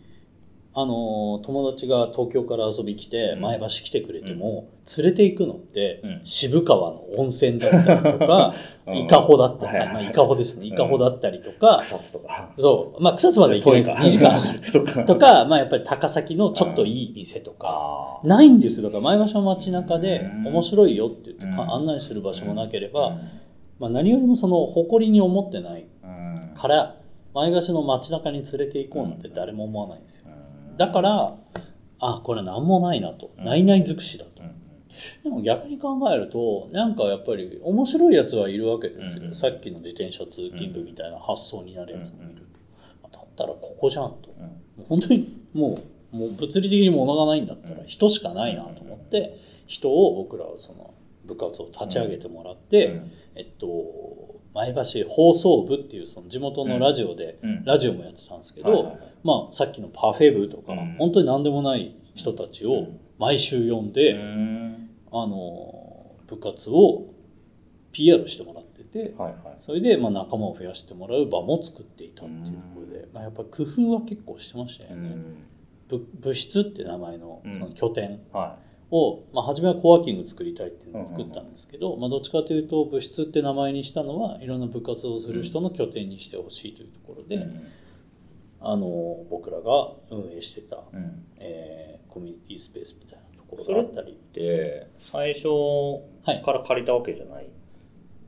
あの友達が東京から遊び来てうん。前橋来てくれても、連れて行くのってうん。渋川の温泉だったりとか、うん。伊香保だったり、はいまあ、伊香保ですね。伊香保だったりとか、草津とか。そう。まあ草津まで行けないです2時間 とか。まあ、やっぱり高崎のちょっといい店とか、ないんですよ。だから前橋の街中でうん。面白いよって言ってうん。案内する場所もなければ、まあ、何よりもその誇りに思ってないうん。から前橋の街中に連れて行こうなんて誰も思わないんですよ。うんだからあこれ何もないなと。うん。ないない尽くしだと。うんでも逆に考えるとなんかやっぱり面白いやつはいるわけですよ、うんさっきの自転車通勤部みたいな発想になるやつもいる、だったらここじゃんと。本当にもうもう物理的に物がないんだったら人しかないなと思って人を僕らはその部活を立ち上げてもらって、うん。えっと、前橋放送部っていうその地元のラジオで、うん。ラジオもやってたんですけど、まあ、さっきのパフェ部とか、うん。本当に何でもない人たちを毎週呼んで、うんあの部活を PR してもらってて、はいはい。それでまあ仲間を増やしてもらう場も作っていたっていうところで、まあ、やっぱり工夫は結構してましたよね。うん。部部室って名前のうん。その拠点はを、まあ、初めはコワーキング作りたいっていうのを作ったんですけど、まあ、どっちかというと部室って名前にしたのはいろんな部活をする人の拠点にしてほしいというところで、あの僕らが運営してた、うん。えーコミュニティスペースみたいなところがあったり、で最初はい。から借りたわけじゃない、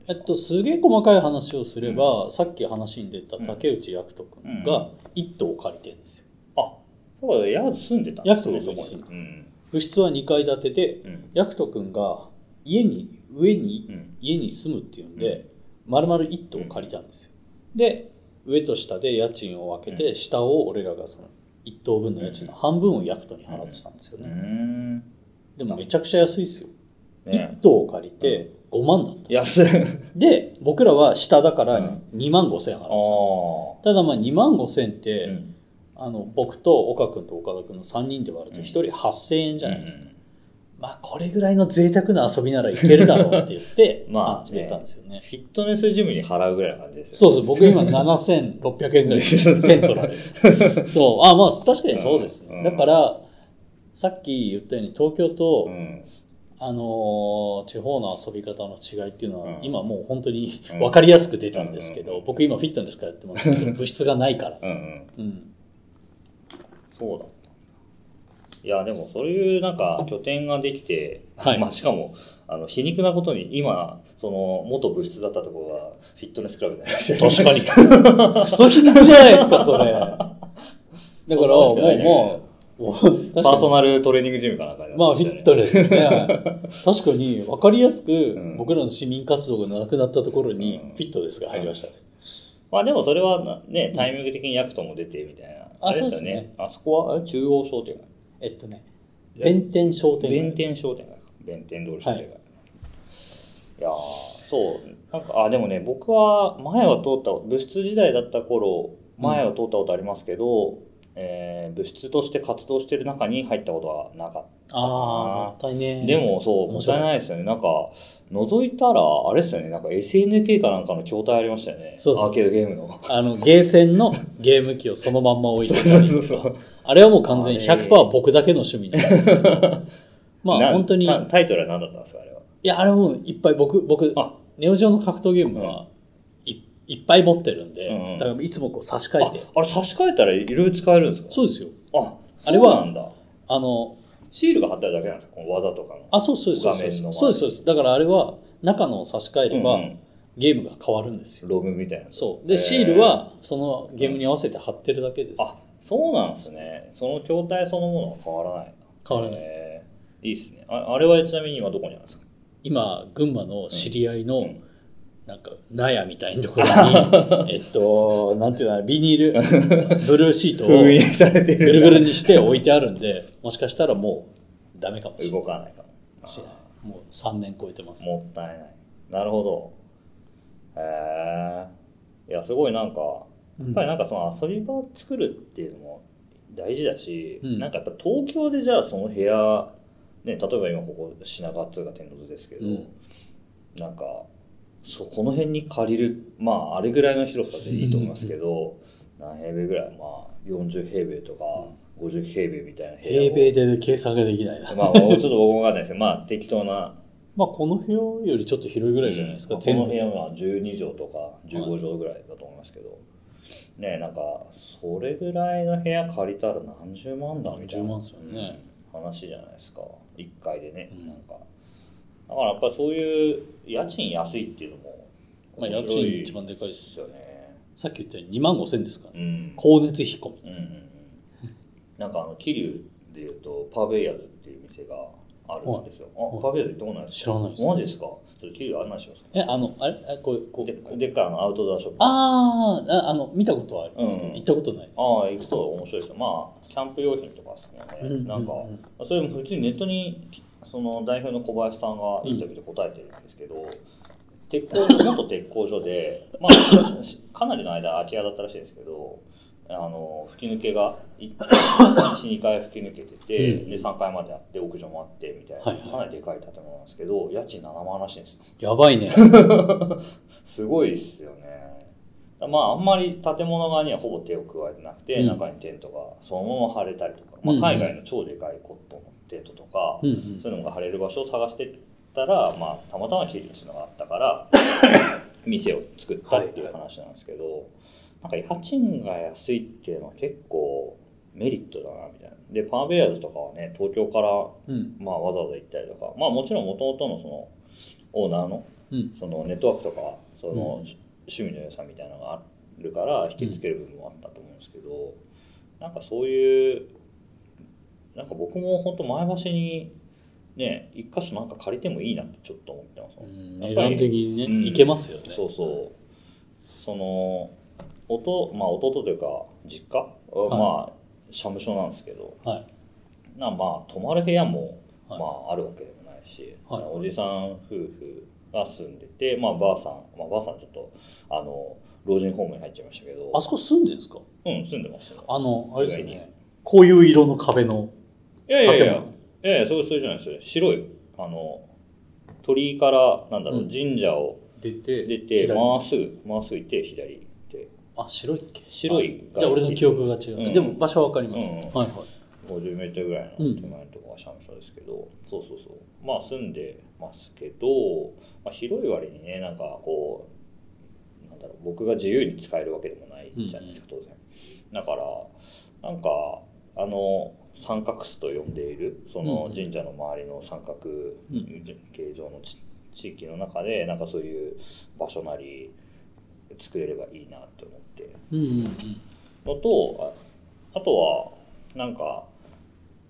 えっと、すげえ細かい話をすれば、さっき話に出た竹内役人君が一棟借りてるんですよ。あそうかヤクト住んでたんですヤクト住んでうん。部室は2階建てでうん。役人君が家に上にうん。家に住むっていうんで、丸々一棟借りたんですよ。で上と下で家賃を分けて、下を俺らがその一棟分の家賃の半分を役人に払ってたんですようね、ん。でもめちゃくちゃ安いですよ、ね。一棟借りて5万だった。安い。で僕らは下だからうん。2万5千払ってたんですよ。ただまあ2万5千って、あの僕と岡君と岡田君の3人で割ると1人8000円じゃないですか、まあこれぐらいの贅沢な遊びならいけるだろうって言って まあ始めたんですよね。フィットネスジムに払うぐらいの感じですよそうそう僕今7600円ぐらいセントられる。そう。あまあ確かにそうですね、うん。だからさっき言ったように東京と、うん。あのー地方の遊び方の違いっていうのは、うん。今もう本当にうん。分かりやすく出たんですけど、うん。僕今フィットネスからやってますけど物質がないから、うん。そうだいやでもそういうなんか拠点ができて、はい。まあしかもあの皮肉なことに今その元部室だったところがフィットネスクラブになりました確かに。クソひどいじゃないですかそれ。だからもうもう パーソナルトレーニングジムかなんかでまあフィットネネスですね。確かに分かりやすくん。僕らの市民活動がなくなったところにうん。フィットネスが入りましたね、まあでもそれはなねタイミング的にヤクトも出てみたいな、あれそうですね。あそこは中央商店街えっとね弁天商店街弁天商店街か。弁天通り商店街、い、やーそうなんかあでもね僕は前は通った部室時代だった頃前は通ったことありますけど、えー部室として活動してる中に入ったことはなかっああもったいねたでもそうもったいないですよね。なんか覗いたらあれですよね。なんか SNK かなんかの筐体ありましたよね。そうそう。アーケードゲームの。あのゲーセンのゲーム機をそのまんま置いてたり。そうそうそうあれはもう完全にあれ。100%僕だけの趣味 なんで。すよまなあ本当に。いタタイトルは何だったんですかあれは？やあれもいっぱい僕僕あ。ネオジオの格闘ゲームはい,、いっぱい持ってるんで、うんうん。だからいつもこう差し替えあて。あれ差し替えたらいろいろ使えるんですか？そうですよ。ああれはあのシールが貼ってあるだけなんですかこの技とかの？あそうそうですそうです。画面のそうですそうです。だからあれは中のを差し替えれば、うんうん。ゲームが変わるんですよ。ロムみたいな。そう。でシールはそのゲームに合わせて貼ってるだけです、あそうなんですね。その筐体そのものは変わらない変わらない。へーいいっすね。ああれはちなみに今どこにあるんですか？今群馬の知り合いの、うん。なんか納屋みたいなところに えっとなんていうのビニール ブルーシートをぐるぐるにして置いてあるんでもしかしたらもうダメかもしれない。動かないかも。しない。もう3年超えてます。もったいない。なるほど。へえいやすごいなんかやっぱりなんかその遊び場を作るっていうのも大事だし、うん。なんかやっぱ東京でじゃあその部屋、ね、例えば今ここ品川っていうか天王洲ですけど、うん。なんかそうこの辺に借りるまああれぐらいの広さでいいと思いますけど、何平米ぐらいまあ40平米とか50平米みたいな平米で計算ができないな。まあもうちょっと僕もわかんないですけどまあ適当な。まあこの部屋よりちょっと広いぐらいじゃないですか、こ全部の部屋は12畳とか15畳ぐらいだと思いますけど、ねなんかそれぐらいの部屋借りたら何十万だみたいなねうん話じゃないですか。1階でね、うん。なんか。だからやっぱりそういう家賃安いっていうのもまあ、家賃一番でかいでですすよね。さっき言ったように2万5千ですから、ね。うん。光熱費込み。うんうんうん。なんかあの桐生でいうとパーベイヤーズっていう店があるんですよ、はい。あパーベイヤーズ行ったことないです知らないです。マジですか？っと桐生案内しますえあのあれ？あこうこう。ででっかいあのアウトドアショップ。あーああの見たことはありますけど、うん。行ったことないです。ああ行くと面白いですよ。まあキャンプ用品とかですね、うんなんかうん。うんそれも普通にネットにその代表の小林さんがインタビューで答えてるんですけど、鉄工所元鉄工所で、まあ、かなりの間空き家だったらしいんですけどあの吹き抜けが12回吹き抜けてて、うん。で3階まであって屋上もあってみたいな、はいはい。かなりでかい建物なんですけど家賃7万らしいんですよ。やばいね。すごいっすよね。まああんまり建物側にはほぼ手を加えてなくて、うん。中にテントがそのまま張れたりとか、まあ、海外の超でかいコットンのテントとか、うんうん。そういうのが張れる場所を探してったら、まあ、たまたま桐生のがあったから 店を作ったっていう話なんですけど、なんか家賃が安いっていうのは結構メリットだなみたいな。でパーベアーズとかはね東京から、うん。まあ、わざわざ行ったりとか。まあもちろんもともとのそのオーナーのうん。そのネットワークとかその、うん。趣味の良さみたいなのがあるから引きつける部分もあったと思うんですけど、なんかそういうなんか僕も本当前橋にね一箇所なんか借りてもいいなってちょっと思ってます、うん。やっぱり値段的にね、うん。いけますよね。そうそう。その弟まあ弟というか実家？はまあ社務所なんですけど、はい。なまあ泊まる部屋も、はい。まああるわけでもないし、はい。おじさん夫婦が住んでてまあばあさん、まあ、ばあさんちょっとあの老人ホームに入っちゃいましたけど。あそこ住んでるんですか？うん住んでます。よあのあれですね。こういう色の壁のいやいやいや。建物。いやいやそうそうじゃないです。よ白いあの鳥居からなんだろう、うん。神社を出て出て左。まっすぐまっすぐ行って左あ白いっけ？白いあじゃあ俺の記憶が違う、うん。でも場所はわかります、うんはいはい。50メートルぐらいの手前のところが社務所ですけど、そうそうそう。まあ住んでますけど、まあ、広い割にねなんかこうなんだろう僕が自由に使えるわけでもないじゃないですか、当然。だからなんかあの三角巣と呼んでいるそのうん神社の周りの三角ん。形状のち地域の中でなんかそういう場所なり作れればいいなって思って。うんうんうん。のとああとはなんか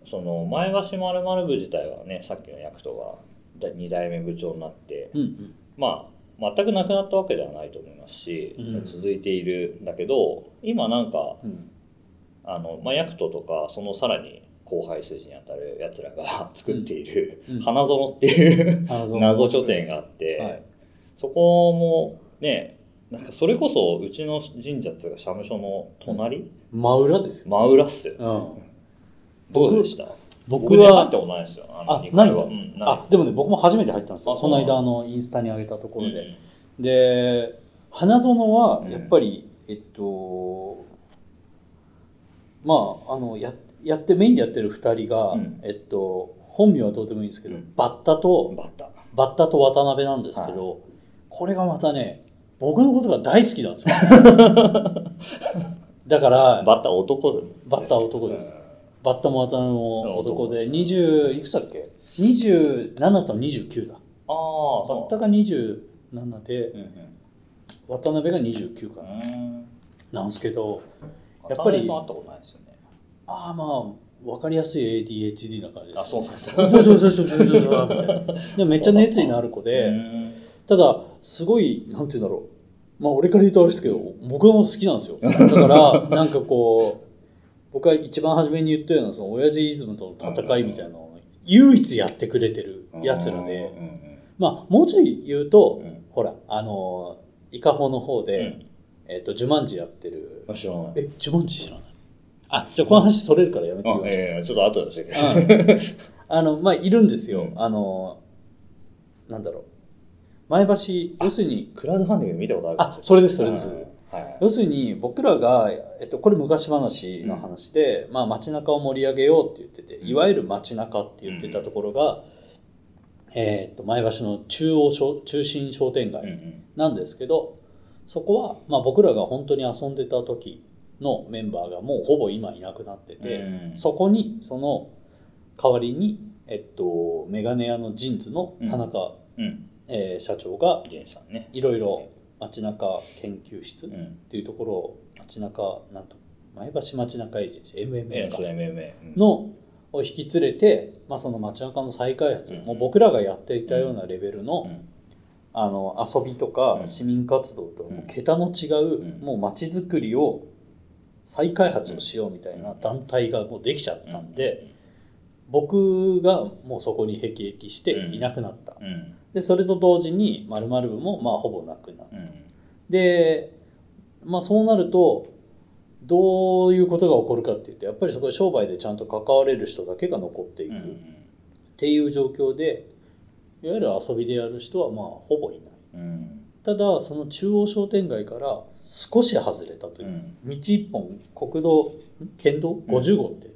その前橋まる部自体はねさっきの役人が2代目部長になってうんうん。まあ全くなくなったわけではないと思いますし、うん。続いているんだけど今なんかうん。あの、まあ、役人とかそのさらに後輩筋にあたるやつらが 作っているうん。花園っていう 謎拠点があって、はい。そこもねなんかそれこそうちの神社っつうか社務所の隣、真裏ですよ、真裏っすよ。うん、どうでした？僕ね入はったことないですよ。あのあ二階は。ないうんあでもね僕も初めて入ったんですよ。あそう。なのこの間あのインスタに上げたところで、うん。で花園はうん。やっぱり、えっとまああのややってメインでやってる2人が、うん。えっと本名はどうでもいいんですけど、うん。バッタとバッタ。バッタと渡辺なんですけど、これがまたね僕のことが大好きなんですよ。だからバッタ男で。バッタ男です。うんバッタも渡辺も男で20いくつだっけ？27と29だ。ああバッタが27でうんうん。渡辺が29かな。うん。なんですけどやっぱり渡辺さん会ったことないですよね。ああまあ分かりやすい ADHD な感じです。あそうなんだ。そうそうそうそうそうそうでもめっちゃ熱意のある子で、うんただすごいなんて言うんだろう。まあ俺から言うとあれですけど僕の好きなんですよ。だからなんかこう僕は一番初めに言ったようなその親父イズムとの戦いみたいなのを唯一やってくれてるやつらで。まあもうちょい言うと、うん。ほらあの伊香保の方で、うん。えっと呪文字やってる。あ知らない。え呪文字知らない？あじゃあこの話それるからやめてくださいあええちょっと後で教えて。くださいあのまあいるんですよ、うん。あのなんだろう前橋要するにクラウドファンディング見たことあるあそれですそれです。うんはい。要するに僕らが、えっと、これ昔話の話で、まあ、街中を盛り上げようって言ってていわゆる街中って言ってたところが、えっと前橋の中央商中心商店うんう街ん。なんですけど、そこは、まあ、僕らが本当に遊んでた時のメンバーがもうほぼ今いなくなってて、うん。そこにその代わりに、えっと、メガネ屋のジンズの田中、うんえー社長がいろいろ街中研究室っうん。ていうところを街中なんと前橋街中エージェンシーえ MMA のを引き連れて、まあ、その街中の再開発、うん。もう僕らがやっていたようなレベルの,、うん。あの遊びとかうん。市民活動と桁の違う、うん。もう街づくりを再開発をしようみたいな団体がもうできちゃったんで、僕がもうそこに辟易していなくなった、うんでそれと同時に〇〇部もまあほぼなくなった。うん。で、まあ、そうなるとどういうことが起こるかっていうとやっぱりそこで商売でちゃんと関われる人だけが残っていく。っうんていう状況でいわゆる遊びでやる人はまあほぼいない。うん。ただその中央商店街から少し外れたという、うん。道一本国道ん県道？50号って、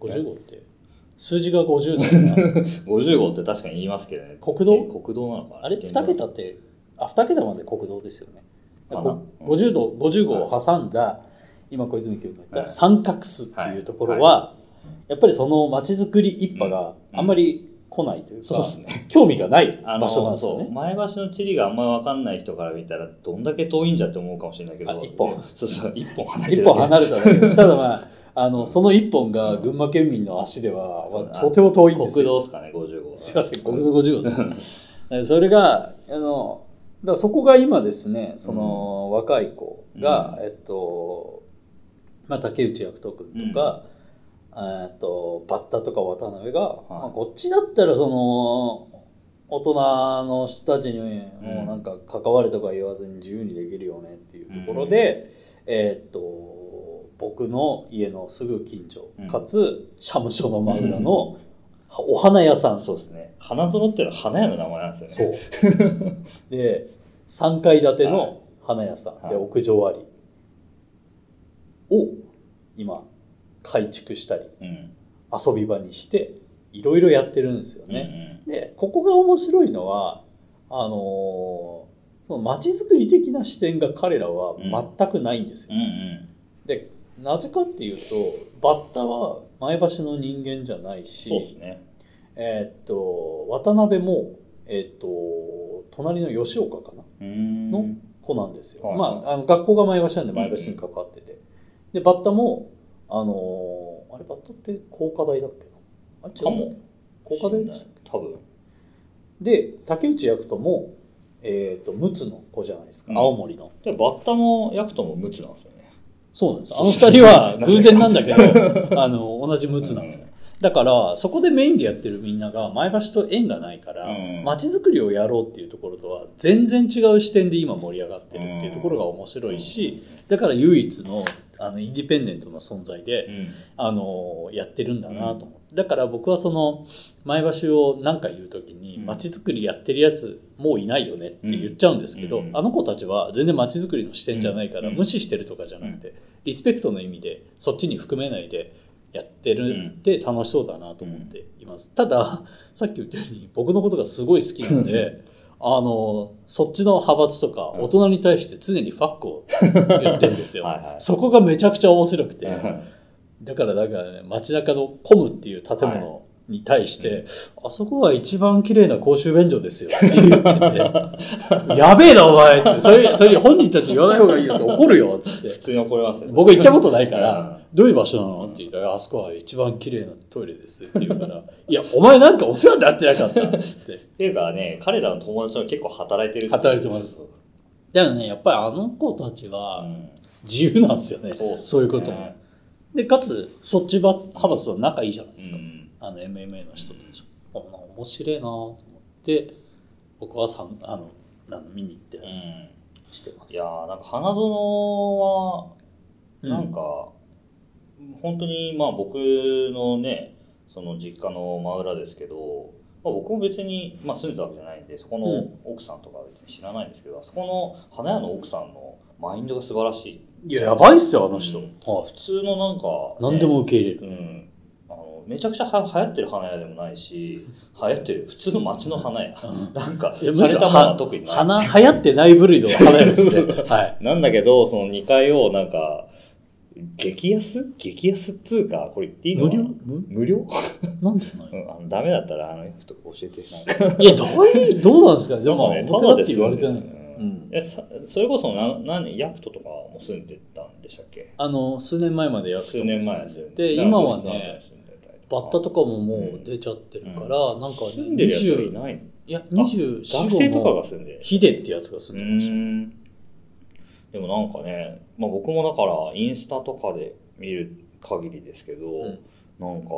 50号って数字が50だよな。50号って確かに言いますけどね。国道？国道なのかな？あれ？2桁ってあ2桁まで国道ですよね。かな。こ50度50号を挟んだ今小泉君が言ったはい。三角巣っていうところは、やっぱりその街づくり一派があんまり来ないというか、そうですね。興味がないあの場所なんですよね。前橋の地理があんまり分かんない人から見たらどんだけ遠いんじゃって思うかもしれないけど。あ一本。そうそう一本離れてる一本離れただけ。ただまああのその一本が群馬県民の足では、そうまあとても遠いんです国よ。道ですかね50号すいません、国道50号です。え それが、あの、だそこが今ですね、その、若い子が、えっと、まあ、竹内役人君とか、えっと、バッタとか渡辺が、まあこっちだったらその、大人の人たちにもうなんか関わるとか言わずに自由にできるよねっていうところで、えっと、僕の家のすぐ近所、うん。かつ社務所の真裏のお花屋さん、そうですね。花園っていうのは花屋の名前なんですよね。そう。で、3階建ての花屋さん、はい。で、屋上あり。を今、改築したり、うん。遊び場にして、いろいろやってるんですようんね。で、ここが面白いのは、あのーその街づくり的な視点が彼らは全くないんですよ。うんうん。で、なぜかっていうと、バッタは前橋の人間じゃないし、そうですね。えーっと、渡辺も、えーっと、隣の吉岡かな？うん。の子なんですよ。はいまあ、あの学校が前橋なんで前橋に関わってて。で、バッタも、あのーあれ、バッタって工科大だっけな？あれ違う？工科大でしたっけ？多分。で、竹内役人も、えーっと、陸奥の子じゃないですか、うん。青森の。でバッタもヤクトもムツなんですよ。ねそうなんです。あの二人は偶然なんだけど、あの、同じ陸奥なんですよ。だから、そこでメインでやってるみんなが前橋と縁がないからうん、街づくりをやろうっていうところとは全然違う視点で今盛り上がってるっていうところが面白いし、だから唯一のあのインディペンデントな存在で、うん。あのやってるんだなと思って、だから僕はその前橋を何か言う時にうん。街づくりやってるやつもういないよねって言っちゃうんですけど、うん。あの子たちは全然街づくりの視点じゃないからうん。無視してるとかじゃなくて、リスペクトの意味でそっちに含めないでやってるって楽しそうだなと思っています、たださっき言ったように僕のことがすごい好きなんで あのそっちの派閥とか大人に対して常にファックを言ってるんですよ。はいはい。そこがめちゃくちゃ面白くて。うんだからだからね、街中のコムっていう建物に対して、あそこは一番綺麗な公衆便所ですよって言ってて、やべえなお前って、それ、それに本人たち言わない方がいいよって怒るよって。普通に怒りますよね。僕行ったことないから、うん。どういう場所なのって言ったら、あそこは一番綺麗なトイレですって言うから、いや、お前なんかお世話になってなかったって。っていうかね彼らの友達は結構働いてる働いてます。だからね、やっぱりあの子たちうはん。自由なんですよね。そうね。そういうことも。で、かつ、そっち派閥は仲いいじゃないですか。うん。あの MMA の人たち、あ面白いなと思って僕はさんあの見に行ってうん。してます。いやーなんか花園はうん。なんか、本当にまあ僕のねその実家の真裏ですけど、まあ、僕も別に、まあ、住んでたわけじゃないんでそこのうん。奥さんとかは別に知らないんですけど、あそこの花屋の奥さんのマインドが素晴らしいいややばいっすよあの人。うんは普通のなんか、い。何でも受け入れる。うんあのめちゃくちゃは流行ってる花屋でもないし流行ってる普通の街の花屋、うんなんかしろ洒落たものは特にない花流行ってない部類の花屋ですね。はい。なんだけど、その2階をなんか、激安？激安っつうか、これ言っていいの無料？無無料？なんじゃない？うん、あのダメだったら、あの、と教えて。なんかいやどういどうなんですかでも、ね表だって言われてない。ただで住んでるうん。えさそれこそな、何、ヤクトとかも住んでたんでしたっけ？あの数年前までやって。数年前でで今はね、バッタとかかももう出ちゃってるから、なんかね、住んでるやつがい20ないの？いや、24、学生とか5のが住んでる。ヒデってやつが住うんでました。でもなんかね、まあ、僕もだからインスタとかで見る限りですけど、ん。なんか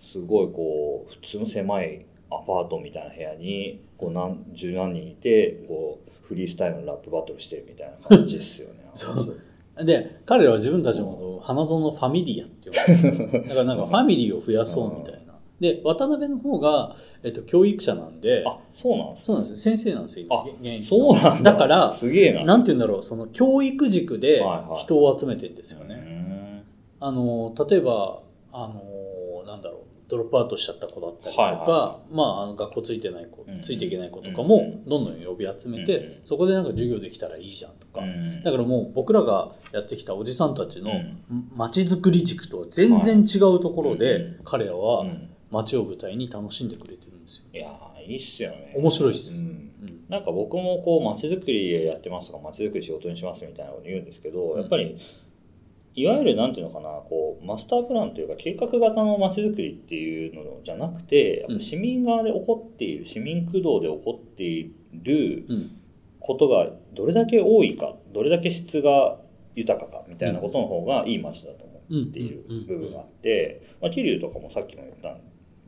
すごいこう普通の狭いアパートみたいな部屋にこう何十何人いてこうフリースタイルのラップバトルしてるみたいな感じですよね。そうで、彼らは自分たちのことを花園のファミリアって呼ぶんですよ。だからなんかファミリーを増やそうみたいな。で、渡辺の方が、えっと、教育者なんで、あそうなんですそうなんですよ。先生なんですよ、あ現役のそうなんだだから、すげえな。なんて言うんだろう、その教育軸ではいはい人を集めてるんですようね。んあの、例えば、あの、なんだろう、ドロップアウトしちゃった子だったりとか、はいはまああの学校ついてない子、うんついていけない子とかもうんどんどん呼び集めて、うんそこでなんか授業できたらいいじゃんとか、うんだからもう僕らがやってきたおじさんたちのうん。街づくり軸とは全然違うところで、うん彼らうはん。街を舞台に楽しんでくれてるんですよ。いやーいいっすよね。面白いっす。うん。うん。なんか僕もこう街づくりやってますとか街づくり仕事にしますみたいなこと言うんですけど、うんやっぱりいわゆるなんていうのかなこうマスタープランというか計画型の街づくりっていうのじゃなくて市民側で起こっている市民駆動で起こっているうん。ことがどれだけ多いかどれだけ質が豊かかみたいなことの方がいい街だと思っている部分があって、まあ、桐生とかもさっきも言った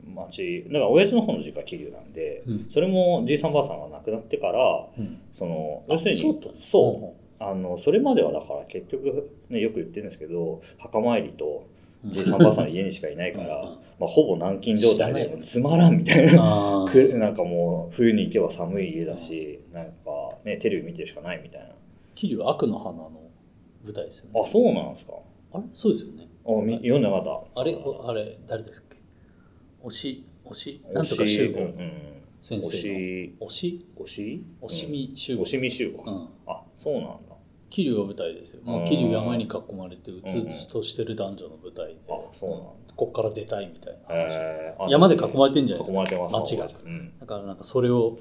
町だから親父の方の実家桐生なんで、うん。それもじいさんばあさんが亡くなってからうん。そのあ要するにそうあのそれまではだから結局、ね、よく言ってるんですけど墓参りとじいさんばあさんの家にしかいないから、うんまあ、ほぼ軟禁状態でつまらんみたいな。なんかもう冬に行けば寒い家だしなんかねテレビ見てるしかないみたいな。桐生悪の花の舞台ですよね。あそうなんですか。あれ？そうですよね。あみ読んでなかった。あれ？おあれ誰ですっけ？推し？推し？なんとか集合。うんうん先生の。推し。推し？推し？推しみ集合。推しみ集合、うん。あそうなんだ桐生が舞台ですよ、まあ、うん。桐生山に囲まれてうつうつとしてる男女の舞台で、あそうなんだ。こっから出たいみたいな話、えー。あ山で囲まれてんじゃないですか。囲まれてます街が。うん。だからなんかそれを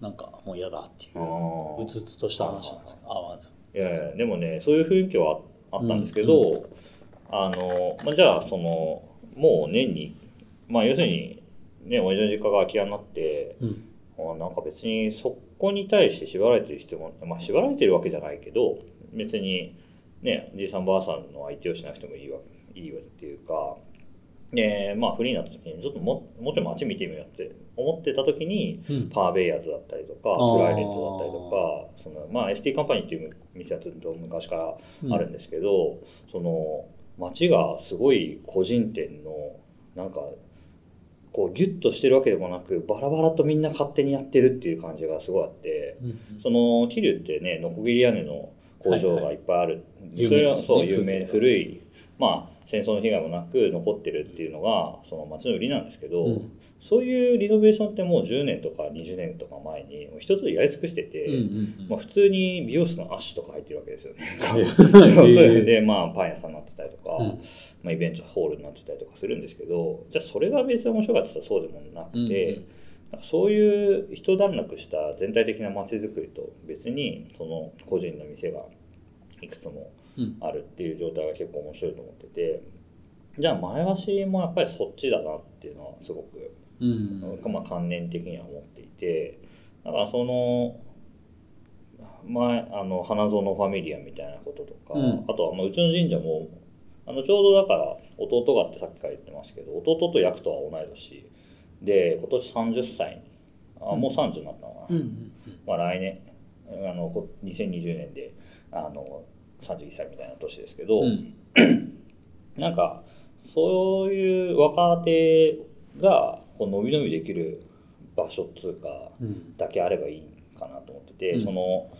なんかもう嫌だっていううつうつとした話なんですけど。あまずいやいやでもねそういう雰囲気はあったんですけど、あのまあ、じゃあそのもう年にまあ要するにね親父の実家が空き家になってうん。あなんか別にそこに対して縛られてる必要もまあ縛られてるわけじゃないけど別にねじいさんばあさんの相手をしなくてもいいわいいわっていうかでまあフリーになった時にちょっとももうちょい街見てみようって思ってた時にうん。パーベイヤーズだったりとかプライレットだったりとかその、まあ、ST カンパニーっていう店はずっと昔からあるんですけど、その街がすごい個人店のなんかこうギュッとしてるわけでもなくバラバラとみんな勝手にやってるっていう感じがすごいあってうんその桐生ってねノコギリ屋根の工場がいっぱいある、有名それはそう有名風景が古い。まあ戦争の被害もなく残ってるっていうのがその街の売りなんですけど、うんそういうリノベーションってもう10年とか20年とか前にもう一通りやり尽くしてて、うんうんまあ、普通に美容室のアッシュとか入ってるわけですよね。う ん そうそれでまあパン屋さんになってたりとか、うん。まあ、イベントホールになってたりとかするんですけどじゃあそれが別に面白かったらそうでもなくて、うんうんそういう一段落した全体的な街づくりと別にその個人の店がいくつもうん。あるっていう状態が結構面白いと思っててじゃあ前橋もやっぱりそっちだなっていうのはすごくうん。まあ、観念的には思っていてだからその前あの花園ファミリアみたいなこととか、うん。あとはまあうちの神社もあのちょうどだから弟がってさっきから言ってますけど弟とヤクとは同い年。で今年30歳にあもう30になったのかな、うんうんまあ、来年あのこ2020年であの31歳みたいな年ですけど、うん。なんかそういう若手がこう伸び伸びできる場所っつうかうん。だけあればいいかなと思ってて、うん。その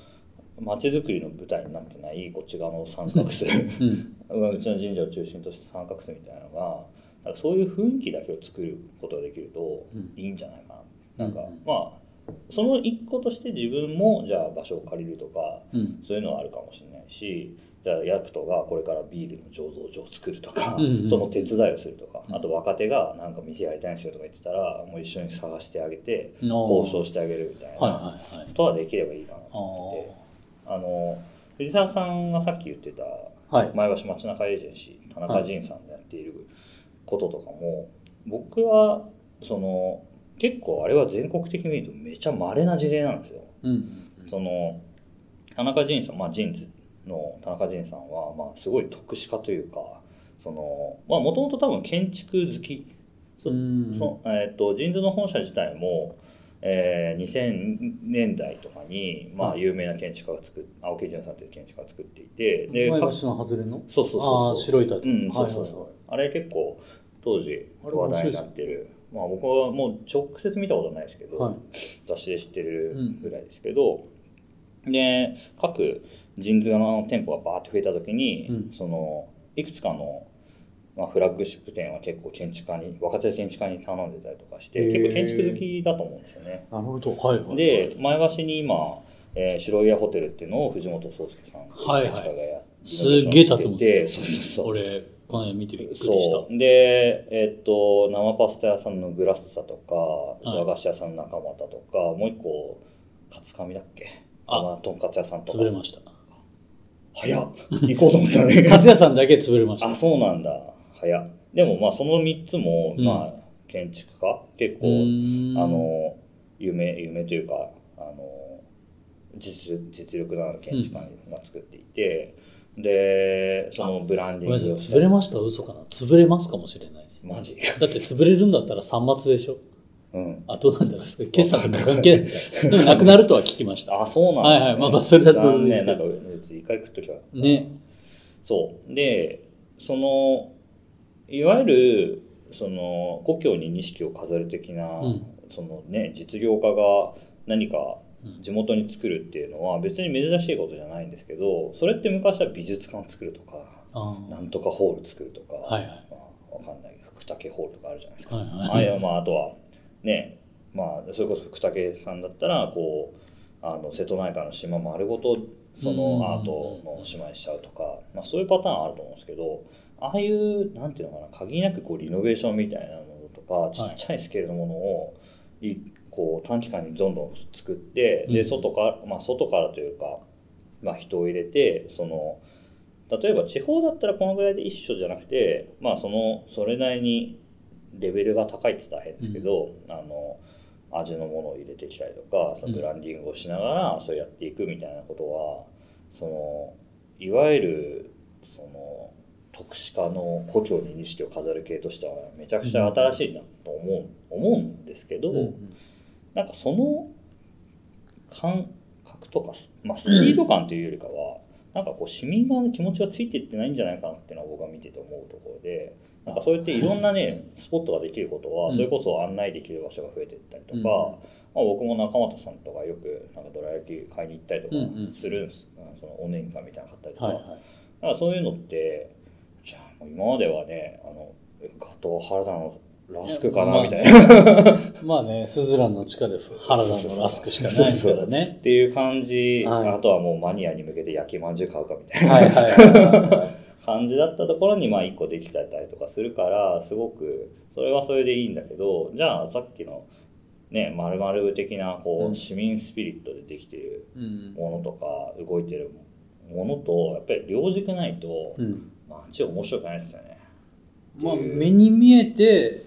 街づくりの舞台になってないこっち側の三角巣うん。うちの神社を中心とした三角巣みたいなのがなんかそういう雰囲気だけを作ることができるとうん。いいんじゃないかな。なんかうん。まあその一個として自分もじゃあ場所を借りるとかうん。そういうのはあるかもしれないしじゃあヤクトがこれからビールの醸造所を作るとか、うんうん。その手伝いをするとか、うん。あと若手がなんか店やりたいんですよとか言ってたらもう一緒に探してあげて交交渉してあげるみたいな。ことはできればいいかなとあ思って。てあの藤沢さんがさっき言ってた前橋街中エージェンシー田中仁さんでやっていることとかも、僕はその結構あれは全国的に見るとめちゃ稀な事例なんですよ。うん。その田中仁さん、まあ、ジンズの田中仁さんは、まあ、すごい特殊化というかそのまあもともと多分建築好き。そうん。そえー、とジンズの本社自体も、えー2000年代とかに、まあ、はい。有名な建築家が作っ青木淳さんという建築家が作っていてでか前橋の外れの？そうそうそうああ白い建物うん、そうそうそう、はいはいはい。あれ結構当時話題になってる、まあ僕はもう直接見たことはないですけど、はい。雑誌で知ってるぐらいですけど、で各ジンズの店舗がバーって増えた時に、うん。そのいくつかの、まあ、フラッグシップ店は結構建築家に若手建築家に頼んでたりとかして結構建築好きだと思うんですよね。なるほど。はいはいで前橋に今、えー白岩ホテルっていうのを藤本壮介さんはいはい。すげえ建物でですよ。そうそうそう。俺この間見てびっくりした。でえっと生パスタ屋さんのグラッサとか、い。和菓子屋さんの中俣とかもう一個カツカミだっけ？あ。まあとんかつ屋さんとか。潰れました早っ。行こうと思ったね。勝也さんだけ潰れました。あそうなんだ。早っ。でもまあその3つも、うん。まあ建築家？結構、うーん。あの夢夢というかあの実実力のある建築家が作っていて、でそのブランデごめんなィングさい。潰れました？嘘かな？潰れますかもしれないですマジ？だって潰れるんだったら3末でしょうん。あどうなんだろう。決算とか関係ない。でもなくなるとは聞きました。あそうなんです、ね、はいはい。まあまあそれはどうですけど。別に一回食っときゃね。そう。でそのいわゆるその故郷に錦を飾る的な、うん。そのね実業家が何かうん。地元に作るっていうのは別に珍しいことじゃないんですけどそれって昔は美術館作るとかなんとかホール作るとか、はいはい。まあ、わかんない。福武ホールとかあるじゃないですか、はいはい。ああまああとはねまあそれこそ福武さんだったらこうあの瀬戸内海の島丸ごとそのアートの島にしちゃうとか、まあ、そういうパターンあると思うんですけどああいうなんていうのかな限りなくこうリノベーションみたいなものとかちっちゃいスケールのものをいこう短期間にどんどん作ってでうん。外から、まあ、外からというか、まあ、人を入れてその例えば地方だったらこのぐらいで一緒じゃなくてまあそのそれなりにレベルが高いって言ったら変ですけど、あの味のものを入れてきたりとかそのブランディングをしながらそうやっていくみたいなことはそのいわゆるその特殊化の故郷に錦を飾る系としてはめちゃくちゃ新しいなと思う,、思うんですけど、うんなんかその感覚とか、まあ、スピード感というよりかは、なんかこう市民側の気持ちがついていってないんじゃないかなっていうのは僕は見てて思うところでなんかそうやっていろんなねスポットができることはうん。それこそ案内できる場所が増えていったりとか、うん。まあ、僕も中俣さんとかよくなんかどら焼き買いに行ったりとかうんうん。するんです、そのお年間みたいなの買ったりとか,、はいはい。なんかそういうのってじゃあ今まではねあのガトー原田のラスクかなみたいな。まあねスズランの地下で原田のラスクしかないですからね。っていう感じ、はい。あとはもうマニアに向けて焼きまんじゅう買うかみたいな、はいはいは感じだったところにまあ1個できたりとかするからすごくそれはそれでいいんだけどじゃあさっきのね丸々部的なこう市民スピリットでできているいうん。ものとか動いてるものとやっぱり両軸ないと、うん。まあ、ちょ面白くないですよね。まあ目に見えて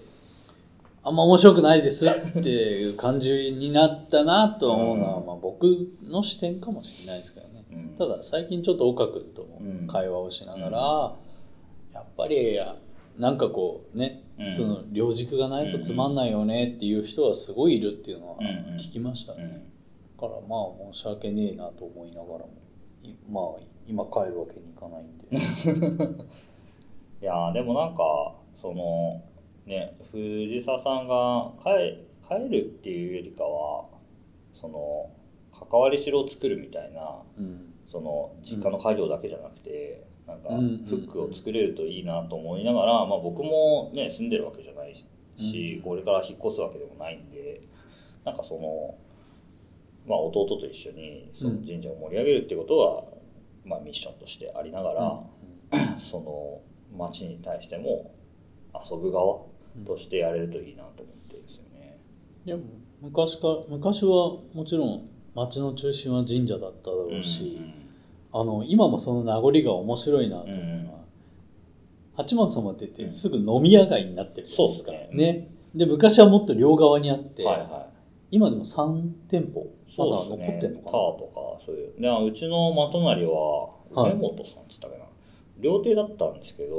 あんま面白くないですっていう感じになったなと思うのは、うん。まあ、僕の視点かもしれないですけどね。うんただ最近ちょっと岡君ともうん。会話をしながら、やっぱりなんかこうね、うん。その両軸がないとつまんないよねっていう人はすごいいるっていうのは聞きましたね、うん。だからまあ申し訳ねえなと思いながらもいまあ今帰るわけにいかないんで。いやーでもなんかそのね藤沢さんが帰帰るっていうよりかはその関わりしろを作るみたいなうん。その実家の家業だけじゃなくて、なんかうん。フックを作れるといいなと思いながら、まあ、僕もね住んでるわけじゃないし、これから引っ越すわけでもないんでなんかその、まあ、弟と一緒にその神社を盛り上げるってことは、まあ、ミッションとしてありながら、その町に対しても遊ぶ側としてやれるといいなと思ってるんですよね。でも昔か昔はもちろん町の中心は神社だっただろうし、あの今もその名残が面白いなと思うのは、八幡様って言ってすぐ飲み屋街になってるじゃないですか、そうですね。で昔はもっと両側にあって、はいはい。今でも3店舗まだ残ってんのかな、ターとかそういう。でうちの真隣ははい梅本さんっつったかな、料亭だったんですけど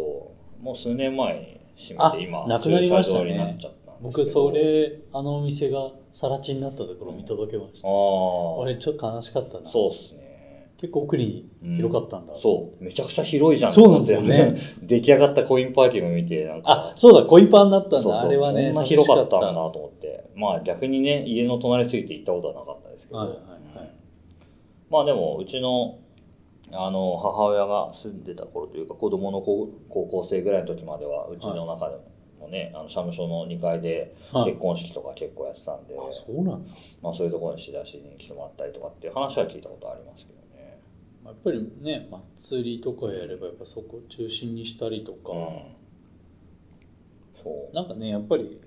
もう数年前に閉あめて今なくなりましたね。僕それあのお店が更地になったところ見届けました、ああ俺ちょっと悲しかったな。そうっすね。結構奥に広かったんだ、そう。めちゃくちゃ広いじゃん。そうなんですよね。出来上がったコインパーティーを見てなんかあそうだ恋パンだったんだ。そうそう。あれはねこんな広かったんだなと思って。まあ逆にね家の隣すぎて行ったことはなかったですけど、はいはいはい。まあでもうちのあの母親が住んでた頃というか子供の高高校生ぐらいの時まではうちの中でもね、あの社務所の2階ではい。結婚式とか結構やってたんで、あそうなんだ。まあ、そういうところに仕出しに来てもらったりとかっていう話は聞いたことありますけどね。やっぱりね祭りとかやればやっぱそこを中心にしたりとか、うん、そう。なんかねやっぱり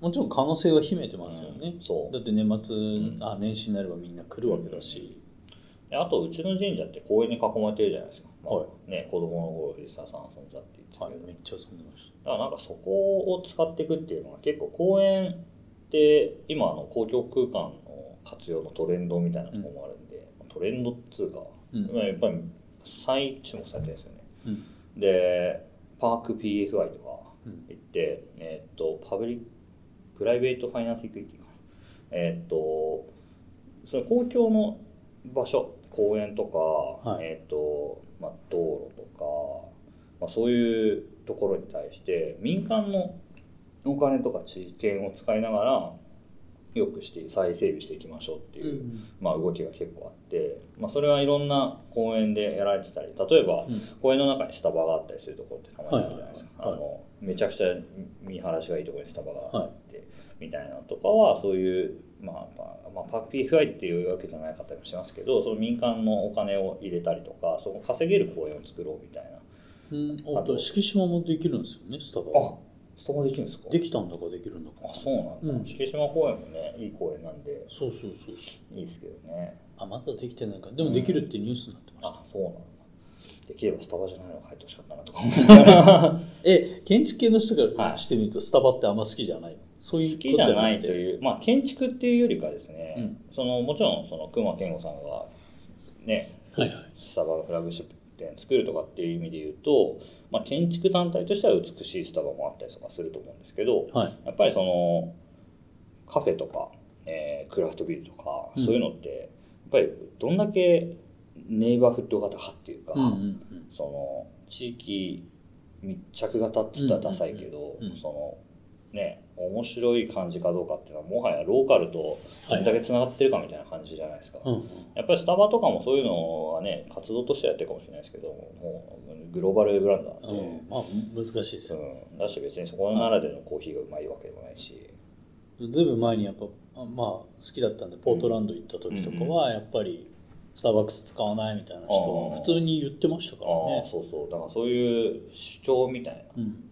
もちろん可能性は秘めてますよね、うん。そう。だって年末、ん。あ年始になればみんな来るわけだし、であとうちの神社って公園に囲まれてるじゃないですか、まあはね、子供の頃藤沢さん遊んだって言ってはいめっちゃ遊んでましだからなんかそこを使っていくっていうのは結構公園って今あの公共空間の活用のトレンドみたいなところもあるんで、トレンドっつうか、うん。まあやっぱり再注目されてるんですよね。た、うん。でPark PFI とかうん。行って、えーっと Publi Private Finance Equity かな。えーっとその公共の場所公園とか、はい。えーっとまあ、道路とか、まあ、そういうところに対して民間のお金とか知見を使いながらよくして再整備していきましょうっていう、まあ、動きが結構あって、まあ、それはいろんな公園でやられてたり例えば、うん。公園の中にスタバがあったりするところってたまにあるじゃないですか、あのめちゃくちゃ見晴らしがいいところにスタバがあって、みたいなのとかはそういう、まあまあまあ、パーク PFI っていうわけじゃないかったりもしますけどその民間のお金を入れたりとかそこ稼げる公園を作ろうみたいなうん、ああとと敷島もできるんですよねスタバあスタバできるんですか？できたんだかできるんだか。あそうなんだ、うん。敷島公園もねいい公園なんで。そうそうそうそう。いいですけどね。あまだできてないか。らでもできるってニュースになってました、あそうなんだ。できればスタバじゃないのが入ってほしかったなとか。え建築系の人からはい。してみるとスタバってあんま好きじゃない？のそういう好きじゃないという、まあ、建築っていうよりかですね、うん。そのもちろんその熊健吾さんがねはいはい。スタバのフラッグシップ店作るとかっていう意味で言うと、まあ、建築単体としては美しいスタバもあったりとかすると思うんですけどはい。やっぱりそのカフェとか、えークラフトビールとか、うん。そういうのってやっぱりどんだけネイバーフッド型かっていうか、うんうんうん。その地域密着型っつったらダサいけど、うんうんうん。そのね面白い感じかどうかっていうのはもはやローカルとどれだけつながってるかみたいな感じじゃないですか、うん。うんやっぱりスタバとかもそういうのはね活動としてやってるかもしれないですけどもうグローバルブランドなんで、うん。まあ難しいですよ。うん、だし別にそこならでのコーヒーがうまいわけでもないし、ずいぶん前にやっぱあまあ好きだったんでポートランド行った時とかはやっぱりスターバックス使わないみたいな人は普通に言ってましたからね。そうそう。だからそういう主張みたいな。うん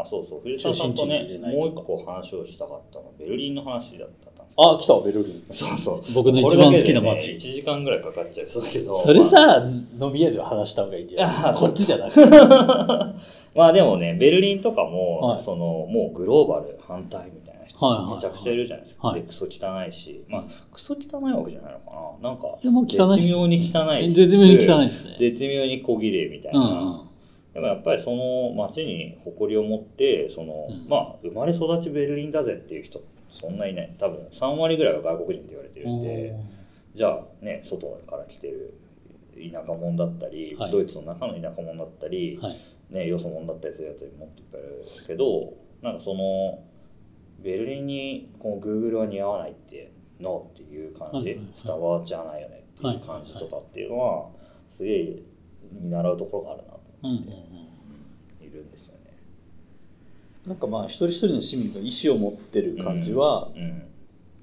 あそうそう。藤沢さんとねもう一個話をしたかったのはベルリンの話だったあ来たベルリン。そうそう。僕の一番好きな街。ね1時間ぐらいかかっちゃうそうだけど。それさ飲み屋では話した方がいいんじゃないあこっちじゃなくて。まあでもねベルリンとかも、はい。そのもうグローバル反対みたいな人はいめちゃくちゃいるじゃないですか、はい。でクソ汚いし。まあクソ汚いわけじゃないのかな。なんかいやもう汚い絶妙に汚いし絶妙に汚いですね絶妙に小綺麗みたいな、うんうんでもやっぱりその街に誇りを持ってその、うん。まあ生まれ育ちベルリンだぜっていう人そんないない。多分3割ぐらいは外国人って言われてるんでじゃあね外から来てる田舎者だったり、はい。ドイツの中の田舎者だったり、はい。ね、よそ者だったりするやつもっといっぱいいるけどなんかそのベルリンにこの Google は似合わないってのっていう感じ、はいスタバじゃないよねっていう感じとかっていうのは、すげえ見習うところがあるなとうんうんうん。いるん。ですよね。なんかまあ一人一人の市民が意思を持ってる感じは、うん、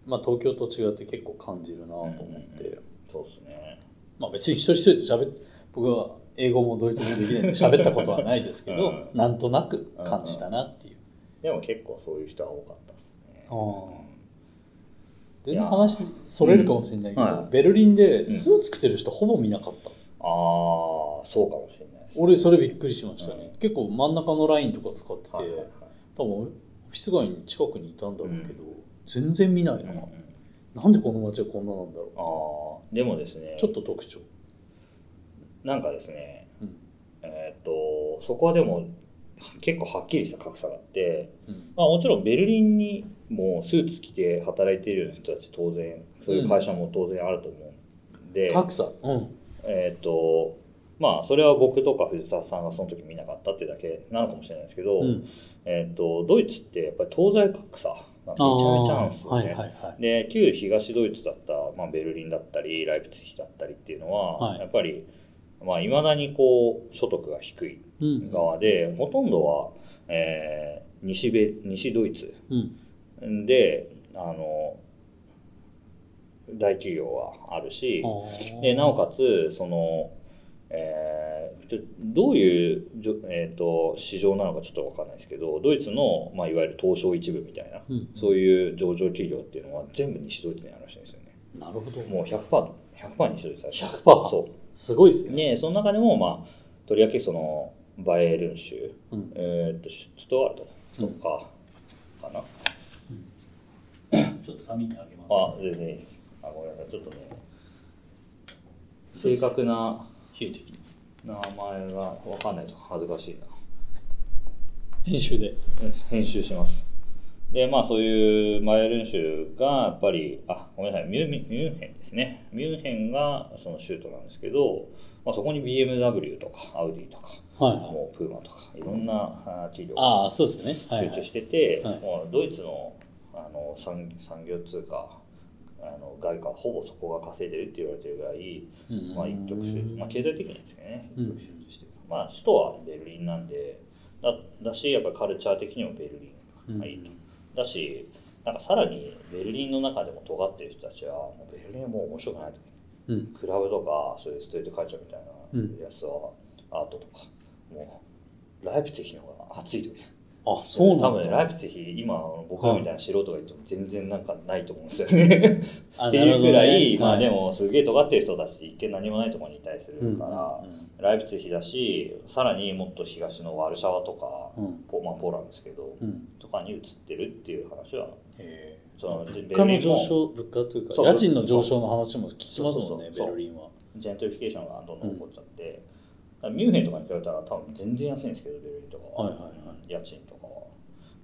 まあ東京と違って結構感じるなと思って、うんうんそうですね。まあ別に一人一人と喋っ僕は英語もドイツ語もできないんで 喋ったことはないですけど、うん。なんとなく感じたなっていう、でも結構そういう人は多かったですね。ああ。全然話それるかもしれないけど、うん。はいベルリンでスーツ着てる人ほぼ見なかった、ああ、そうかもしれない。俺それびっくりしましたね、う結構真ん中のラインとか使ってて、はいはいはい。多分オフィス街に近くにいたんだろうけど、うん。全然見ないな、うんなんでこの街はこんななんだろああ、でもですね。う、ちょっと特徴、なんかですね、うん。えーっと、そこはでも結構はっきりした格差があって、うん。まあ、もちろんベルリンにもスーツ着て働いているような人たち当然そういう会社も当然あると思うんで、格差、うん。えっ、とまあそれは僕とか藤沢さんがその時見なかったっていうだけなのかもしれないですけど、うん。えっ、とドイツってやっぱり東西格差がめちゃめちゃあるんですよね。はいはいはい。で旧東ドイツだった、まあ、ベルリンだったりライプツィヒだったりっていうのは、はい。やっぱりまあ、未だにこう所得が低いうん。側で、ほとんどは、えー西米西ドイツうん。であの大企業はあるしでなおかつその、えーちょどういうじょ、えー、と市場なのかちょっと分かんないですけどドイツの、まあ、いわゆる東証一部みたいな、うんそういう上場企業っていうのは全部西ドイツにあるらしいんですよね。なるほど。もう 100%, 100西ドイツだし100%そすごいですうね。ねその中でもまあとりわけそのバイエルン州、うん。えー、とシュツトガルトとかかな、ちょっとサミにあげますあ、全然いいです。あ、ごめんなさい。ちょっとね、正確な冷えてきて。名前がわかんないと恥ずかしいな。編集で。編集します。で、まあそういうマイエルン州がやっぱり、あ、ごめんなさい、ミュミュミュンヘンですね。ミュンヘンがその州都なんですけど、まあ、そこに BMW とかアウディとか、はいはい。もうプーマとか、いろんなあ企業がああそうですね。はいはい。集中してて、はいもうドイツのあの産産業通貨あの外貨はほぼそこが稼いでるって言われてるぐらい、うん。まあ、一極集まあ、経済的にはですけどね。うん。一極集中してる、まあ首都はベルリンなんでだだしやっぱりカルチャー的にもベルリンがいいと、だしなんかさらにベルリンの中でも尖ってる人たちはもうベルリンはもう面白くないとうん。クラブとかそういうストリートカルチャーみたいうんなやつは、アートとか。もうライプツィヒの方が熱い時あそうなん多分ねだライプツィヒ今僕らみたいな素人が言っても全然なんかないと思うんですよね。あ っていうぐらい、まあでももすげえ尖ってる人たち一見何もないところにいたりするから、ライプツィヒだしさらにもっと東のワルシャワとか、うん。ポまあ、ポーランドですけど、うん。とかに移ってるっていう話はへその物価の上昇物価というか家賃の上昇の話も聞きますもんねベルリンは。ジェントリフィケーションがどんどん起こっちゃって、ミュンヘンとかに比べたら多分全然安いんですけどベルリンとかは、はいはいはい。家賃と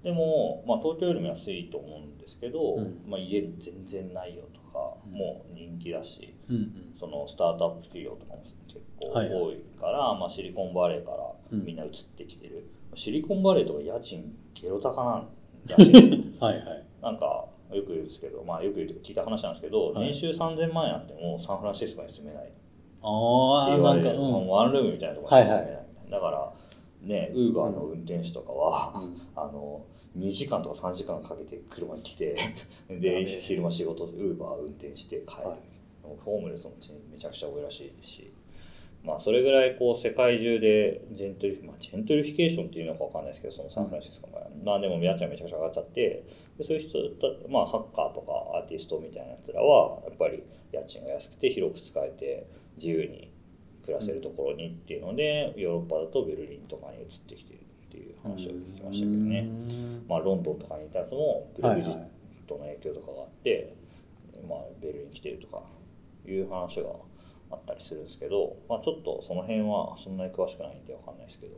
でも、まあ、東京よりも安いと思うんですけど、うん。まあ、家全然ないよとか、うん。もう人気だしうんうん。そのスタートアップ企業とかも結構はいはい。多いから、まあ、シリコンバレーからうん。みんな移ってきてる、シリコンバレーとか家賃ゲロ高なんらし。いですよはいはい。なんかよく言うんですけど、まあ、よく言うと聞いた話なんですけど、はい。年収3000万円あってもサンフランシスコに住めないってああ言われる、なんかうん。ワンルームみたいなところに住めない。はいみたい。な、だからねウーバーの運転手とかは、うん。あの2時間とか3時間かけて車に来てでえ昼間仕事ウーバー運転して帰る、はい。ホームレスの地めちゃくちゃ多いらしいし。まあそれぐらいこう世界中でジェントリフ、まあ、ジェントリフィケーションっていうのか分かんないですけどそのサンフランシスコの場合は、まあでも家賃がめちゃくちゃ上がっちゃってでそういう人たまあハッカーとかアーティストみたいなやつらはやっぱり家賃が安くて広く使えて自由に暮らせるところにっていうので、ヨーロッパだとベルリンとかに移ってきてるっていう話を聞きましたけどね。うんまあ、ロンドンとかにいたやつもブレグジットの影響とかがあって、まあ、ベルリンに来てるとかいう話があったりするんですけど、まあ、ちょっとその辺はそんなに詳しくないんでわかんないですけど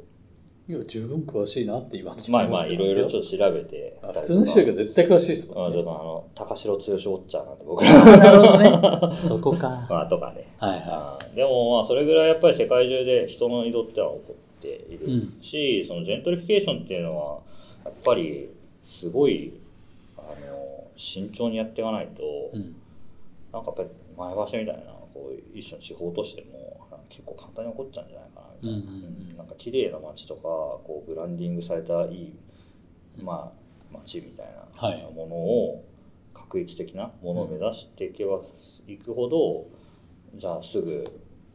いや十分詳しいなって今まあまあいろいろちょっっと調べて。普通の人より絶対詳しいですもんね。まあちょっとあの高城剛ウォッチャーなんで僕あなるほどね。そこか。まあとかね。はいはあーでもまあそれぐらいやっぱり世界中で人の移動ってのは起こっているうん。し、そのジェントリフィケーションっていうのはやっぱりすごいあの慎重にやっていかないと、いうん。なんかやっぱり前橋みたいなこう一種の地方都市でも結構簡単に起こっちゃうんじゃないかなみたいな、うんうんうん。なんか綺麗な街とかこうブランディングされたいい、まあ、街みたいはい。なものを確率的なものを目指していけばいくほどじゃあすぐ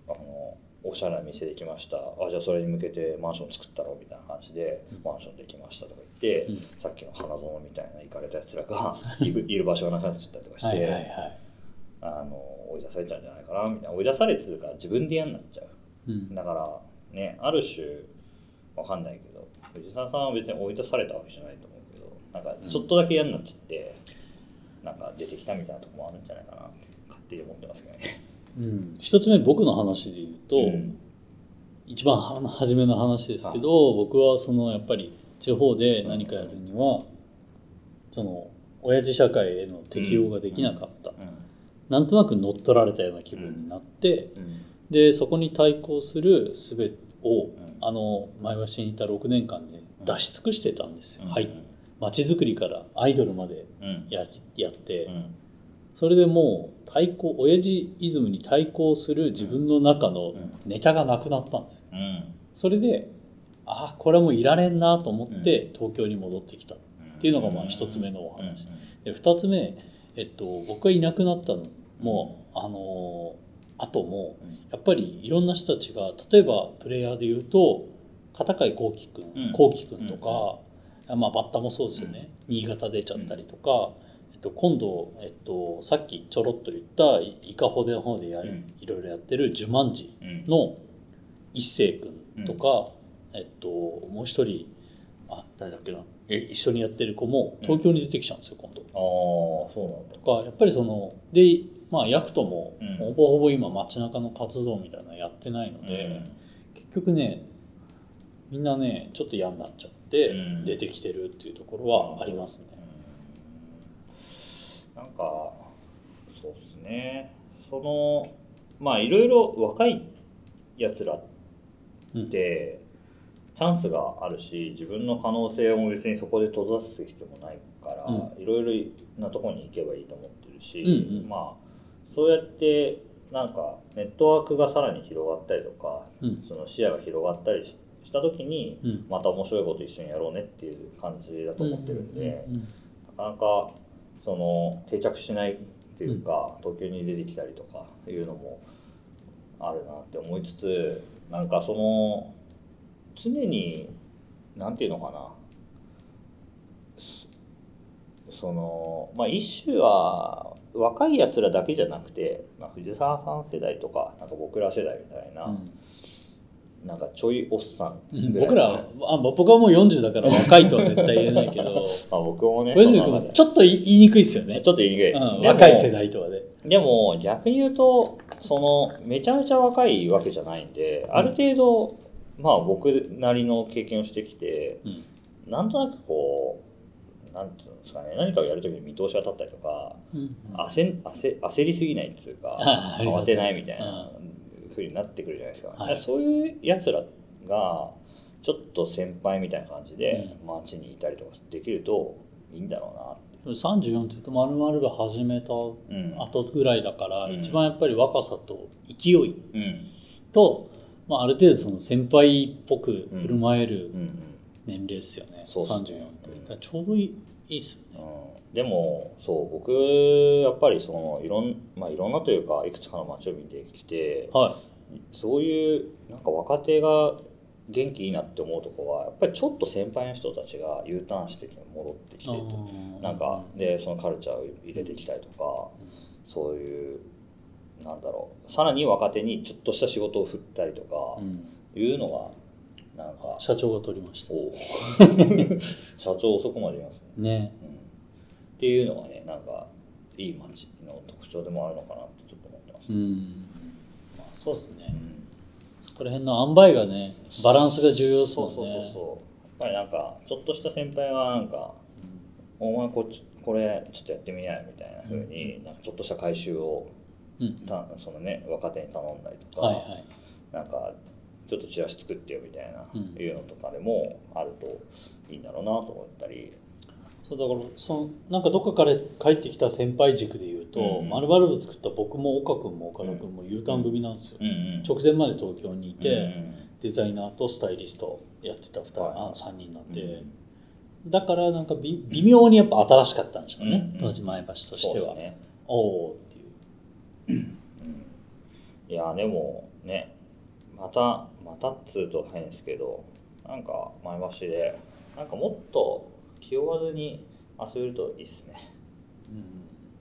あのおしゃれな店できました。あじゃあそれに向けてマンション作ったろみたいな感じで、マンションできましたとか言って、うん。さっきの花園みたいな行かれたやつらがいる いる場所がなくなっちゃったりとかして、はいはいはいあの追い出されちゃうんじゃないかなみたいな。追い出されてるから自分で嫌になっちゃう。うん。だからねある種わかんないけど藤沢さんは別に追い出されたわけじゃないと思うけどなんかちょっとだけ嫌になっちゃって、なんか出てきたみたいなところもあるんじゃないかな。って勝手に思ってますけどね。うん。一つ目僕の話で言うと、うん。一番は初めの話ですけど僕はそのやっぱり地方で何かやるにはその親父社会への適応ができなかった、なんとなく乗っ取られたような気分になって、うん。でそこに対抗する術を、ん。あの前橋にいた6年間で出し尽くしてたんですよ、うん。はい。街づくりからアイドルまでうん。ややって、うん。それでもう対抗親父イズムに対抗する自分の中のネタがなくなったんですよ。うんそれであこれはもういられんなと思って東京に戻ってきたっていうのがまあ一つ目のお話。で2つ目、えっと、僕がいなくなったのもあの後もやっぱりいろんな人たちが例えばプレイヤーで言うと片貝幸輝君うん。幸輝君とか、まあ、バッタもそうですよね、新潟出ちゃったりとか、えっと、今度、えっと、さっきちょろっと言ったイカホデの方でやる、うん。いろいろやってるジュマンジうん。の一星君とか、えっと、もう一人あ誰だっけな。え？一緒にやってる子も東京に出てきちゃうんですよ今度。ああそうなんだ。とかやっぱりそのでまあヤクトもうん。ほぼほぼ今街中の活動みたいなのやってないので、結局ねみんなねちょっと嫌になっちゃってうん。出てきてるっていうところはありますね。なんかそうですね。そのまあいろいろ若いやつらって、チャンスがあるし自分の可能性を別にそこで閉ざす必要もないから、ういろいろなところに行けばいいと思ってるし、うんうん。まあそうやってなんかネットワークがさらに広がったりとか、うん。その視野が広がったりしした時に、うん。また面白いこと一緒にやろうねっていう感じだと思ってるんで。うんうんなかなかその定着しないっていうか、東京に出てきたりとかいうのもあるなって思いつつなんかその常になんていうのかな。そそのまあ一種は若いやつらだけじゃなくて、まあ、藤沢さん世代とかなんか僕ら世代みたいな、うん。なんかちょいおっさん僕らあ僕はもう40だから若いとは絶対言えないけど。あ僕もね。ちょっと言いにくいですよね、ちょっと言いにくい、うん、若い世代とはね。でも逆に言うとそのめちゃめちゃ若いわけじゃないんで、ある程度まあ僕なりの経験をしてきてうん。なんとなくこうなんていうんですかね。何かをやるときに見通しが立ったりとか、うん焦焦焦りすぎないっていうか 慌てないみたいなふうになってくるじゃないですか,、はい。そういうやつらがちょっと先輩みたいな感じで街にいたりとかできるといいんだろうなって34って言うと丸々が始めたうん。後ぐらいだから、うん。一番やっぱり若さと勢いうん。と、まあ、ある程度その先輩っぽく振る舞えるうんうん。年齢ですよね、そうっすね。34って。ちょうどいいいいですよね、うん。でもそう僕やっぱりそのいろん,、まあ、いろんなというかいくつかの街を見てきてはそういうなんか若手が元気いいなって思うとこはやっぱりちょっと先輩の人たちが U ターンして戻ってきいてとなんかでそのカルチャーを入れてきたりとかそういうなんだろう。さらに若手にちょっとした仕事を振ったりとかうん。いうのがなんか社長が取りました。社長遅くまでいますねね。うんっていうのがねなんかいい街の特徴でもあるのかなってちょっと思ってます、うん、まあ、そうですね。うん。そこら辺の塩梅がねバランスが重要そうそうそうそう。やっぱりなんかちょっとした先輩はなんか「お前こっちこれちょっとやってみなよ」みたいな風になんかちょっとした回収をうん。たそのね若手に頼んだりとか、はいはい。なんかちょっとチラシ作ってよみたいな、うん。いうのとかでもあるといいんだろうなと思ったりそうだからそのなんかどっかから帰ってきた先輩軸で言うと、うんマルバルブ作った僕も岡君も岡田君も U ターン組なんですよ、うんうん。直前まで東京にいて、うんデザイナーとスタイリストやってた2人、はいあ3人なんで、うんだからなんか微微妙にやっぱ新しかったんでしょうね、うん当時前橋としては、ね。おおっていう。いやでもねまたまたっつうと変ですけどなんか前橋でなんかもっと気負わずに遊べるといいっすね。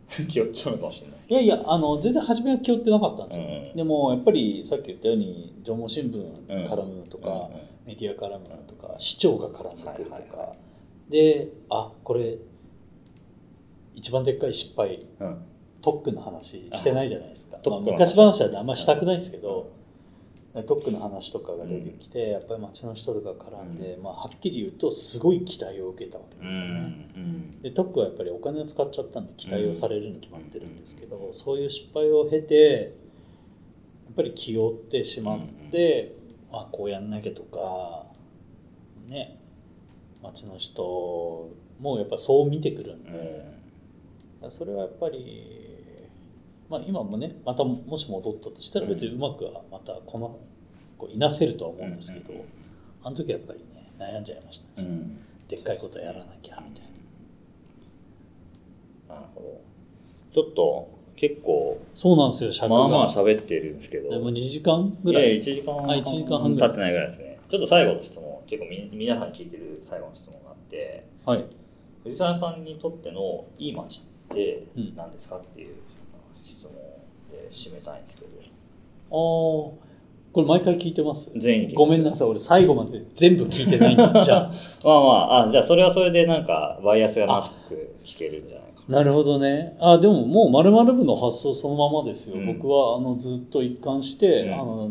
気負っちゃうのかもしれない。いやいやあの全然初めは気負ってなかったんですよ、うんでもやっぱりさっき言ったように縄文新聞絡むとか、うんうん。メディア絡むとか市長が絡んでくるとか、はいはいはであこれ一番でっかい失敗うん。特区の話してないじゃないですか、まあ、昔話はあんましたくないですけど、特区の話とかが出てきて、やっぱり町の人とか絡んで、まあ、はっきり言うとすごい期待を受けたわけですよね。うん。で特区はやっぱりお金を使っちゃったんで期待をされるに決まってるんですけど、そういう失敗を経てやっぱり気負ってしまって、あこうやんなきゃとかね町の人もやっぱそう見てくるんで、うん。それはやっぱりまあ、今もねまたもし戻ったとしたら別にうまくはまたこのこういなせるとは思うんですけど、うんあの時はやっぱりね悩んじゃいましたね、うん。でっかいことやらなきゃみたいな。なるほど。ちょっと結構そうなんですよ尺が。まあまあ喋ってるんですけど。でも2時間ぐらい。やい1時間あ1時間半経ってないぐらいですね。ちょっと最後の質問結構み皆さん聞いてる最後の質問があってはい。藤沢さんにとってのいい街ってうん。何ですかっていう質問で締めたいんですけど。ああこれ毎回聞いてます？全員ごめんなさい俺最後まで全部聞いてないんだ。じゃあ。まあまああじゃあそれはそれでなんかバイアスがなく聞けるんじゃないかな。るほどね。あでももう〇〇部の発想そのままですよ、うん。僕はあのずっと一貫して、うん。あの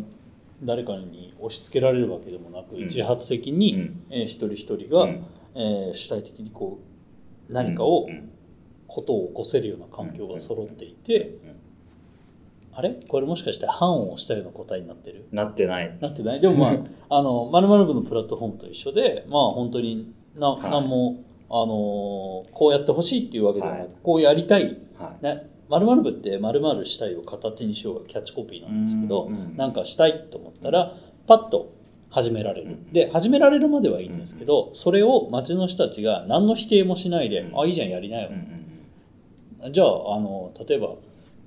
誰かに押し付けられるわけでもなく、うん。自発的に、うん。えー一人一人が、うん。えー主体的にこう何かを、うんことを起こせるような環境が揃っていて、うんあれ？これもしかして判を押したような答えになってる？なってない。なってない。でもまあ あの〇〇部のプラットフォームと一緒でまあ本当にな、はいなんもあのこうやってほしいっていうわけではなく、はい。こうやりたい。はい。ね、〇〇部って〇〇したいを形にしようがキャッチコピーなんですけど、うんうんなんかしたいと思ったらパッと始められる、うんで始められるまではいいんですけど、それを町の人たちが何の否定もしないで、うん。あいいじゃんやりなよ。うん、うんじゃああの例えば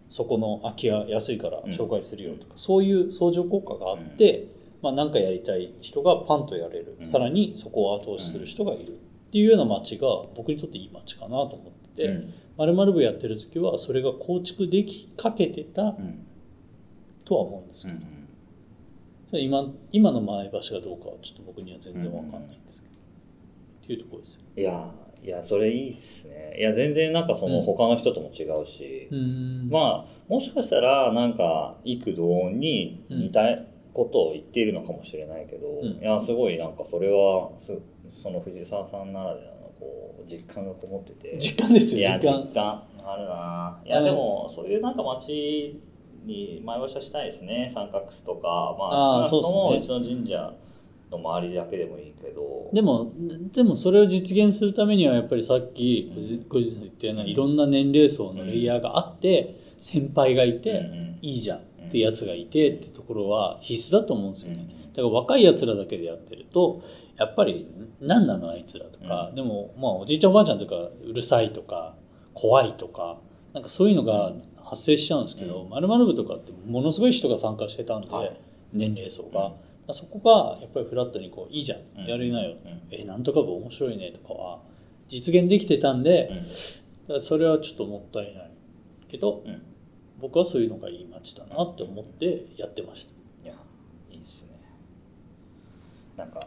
そこの空き家安いから紹介するよとか、そういう相乗効果があって、まあ、何かやりたい人がパンとやれる、うん。さらにそこを後押しする人がいるっていうような街が僕にとっていい街かなと思ってて。うん。まるまる部やってる時はそれが構築できかけてたうん。とは思うんですけど、今今の前橋がどうかはちょっと僕には全然わかんないんですけど、っていうところですよ。いやいやそれいいっすね。いや全然なんかそのうん。他の人とも違うし、うん。まあもしかしたらなんか幾同音に似たことを言っているのかもしれないけど、うん。いやすごいなんかそれはすその藤沢さんならではのこう実感がこもってて。実感ですよ実感。実感あるな。いやうんでもそういうなんか街に前場所したいですね。三角巣とか。まあ少なくともうちの神社の周りだけでもいいけど。でもでもそれを実現するためにはやっぱりさっきうん。小泉さん言ったようないろんな年齢層のレイヤーがあって先輩がいて、うんうん。いいじゃんってやつがいてってところは必須だと思うんですよね。うん。だから若いやつらだけでやってるとやっぱり何なのあいつらとか、うん。でもまあおじいちゃんおばあちゃんとかうるさいとか怖いとかなんかそういうのが発生しちゃうんですけどうまるまる部とかってものすごい人が参加してたんで、はい。年齢層が、そこがやっぱりフラットにこういいじゃん、うん。やりなよ、うん。えなんとか部面白いねとかは実現できてたんで、うん。それはちょっともったいないけど、うん。僕はそういうのがいい街だなって思ってやってました。いやいいっすね。なんか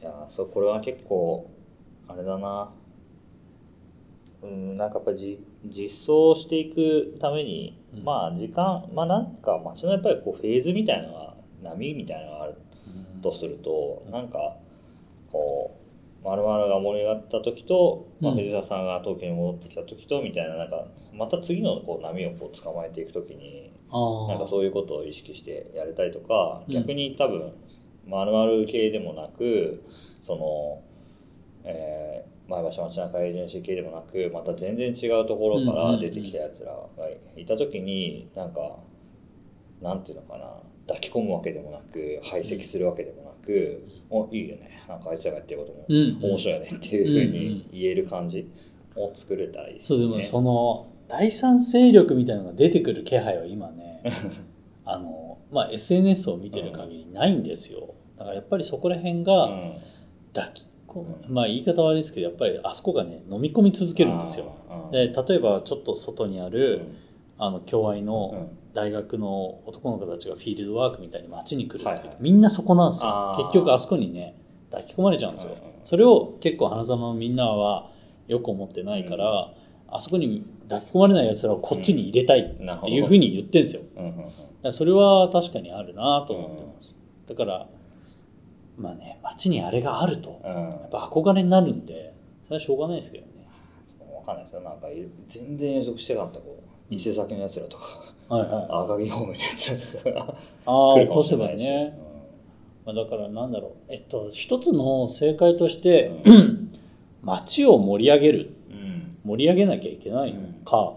いやそうこれは結構あれだな。うんなんかやっぱじ実装していくために、うん。まあ時間まあなんか街のやっぱりこうフェーズみたいなのが波みたいなのがあるとすると、なんかこう丸々が盛り上がった時と、まあ、うん藤沢さんが東京に戻ってきた時とみたいななんかまた次のこう波をこう捕まえていく時になんかそういうことを意識してやれたりとか、うん。逆に多分丸々系でもなくその、えー前橋町中エージェンシー系でもなくまた全然違うところから出てきたやつらがいた時になんかなんていうのかな抱き込むわけでもなく排斥するわけでもなく「おいいよね。なんかあいつらがやってることもうん。面白いよね」っていうふうに言える感じを作れたらいいですね。そうでもその第三勢力みたいなのが出てくる気配は今ね あの、まあ、SNS を見てる限りないんですよ。だからやっぱりそこら辺うがん。抱き込む、まあ言い方悪いですけどやっぱりあそこがね飲み込み続けるんですよ。で例えばちょっと外にある、うん。あの共愛うのん大学の男の子たちがフィールドワークみたいに街に来るっていう、はいはい。みんなそこなんですよ。結局あそこにね抱き込まれちゃうんですよ、うんうんそれを結構花園のみんなはよく思ってないから、あそこに抱き込まれないやつらをこっちに入れたいっていうふうに言ってるんですよ。うんそれは確かにあるなと思ってます、だからまあね街にあれがあるとうん。やっぱ憧れになるんでそれはしょうがないですけどね。わかんないですよ。なんか全然予測してなかったこう店先のやつらとかはいはい。赤城方面のやつらとかああ起こせばいし。ね、まあ、だからなんだろう。えっと一つの正解として、う街を盛り上げる。うん。うん盛り上げなきゃいけないのか、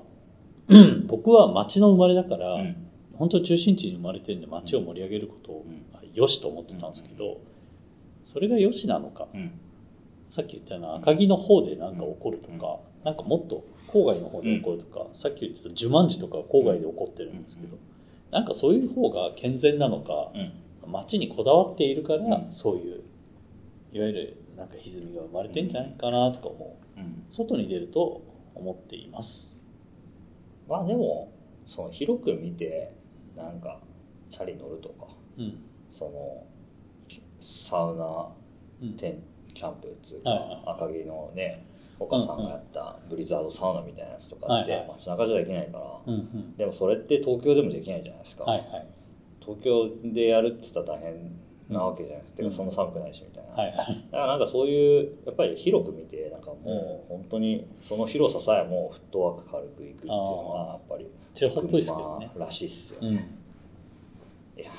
僕は町の生まれだから、うん。本当中心地に生まれてるんで町を盛り上げることをうん。よしと思ってたんですけど、それがよしなのか。うん。さっき言ったような赤城の方で何か起こるとか、なんかもっと郊外の方で起こるとか、さっき言ってた呪文字とかは郊外で起こってるんですけど、なんかそういう方が健全なのか、うん。町にこだわっているから、うん。そういういわゆるなんか歪みが生まれてんじゃないかなとか思う。うん。外に出ると思っています。まあでもその広く見てなんかチャリ乗るとかうん。そのサウナうん。テンキャンプっていうか、赤城のね岡さん。がやったブリザードサウナみたいなやつとかって街中じゃできないから、でもそれって東京でもできないじゃないですか、東京でやるって言ったら大変なわけじゃないですか、そんな寒くないしみたいな、だからなんかそういうやっぱり広く見てなんかもう本当にその広ささえもフットワーク軽くいくっていうのはやっぱり地方っぽいですね。車らしいっすよ、うん。いやー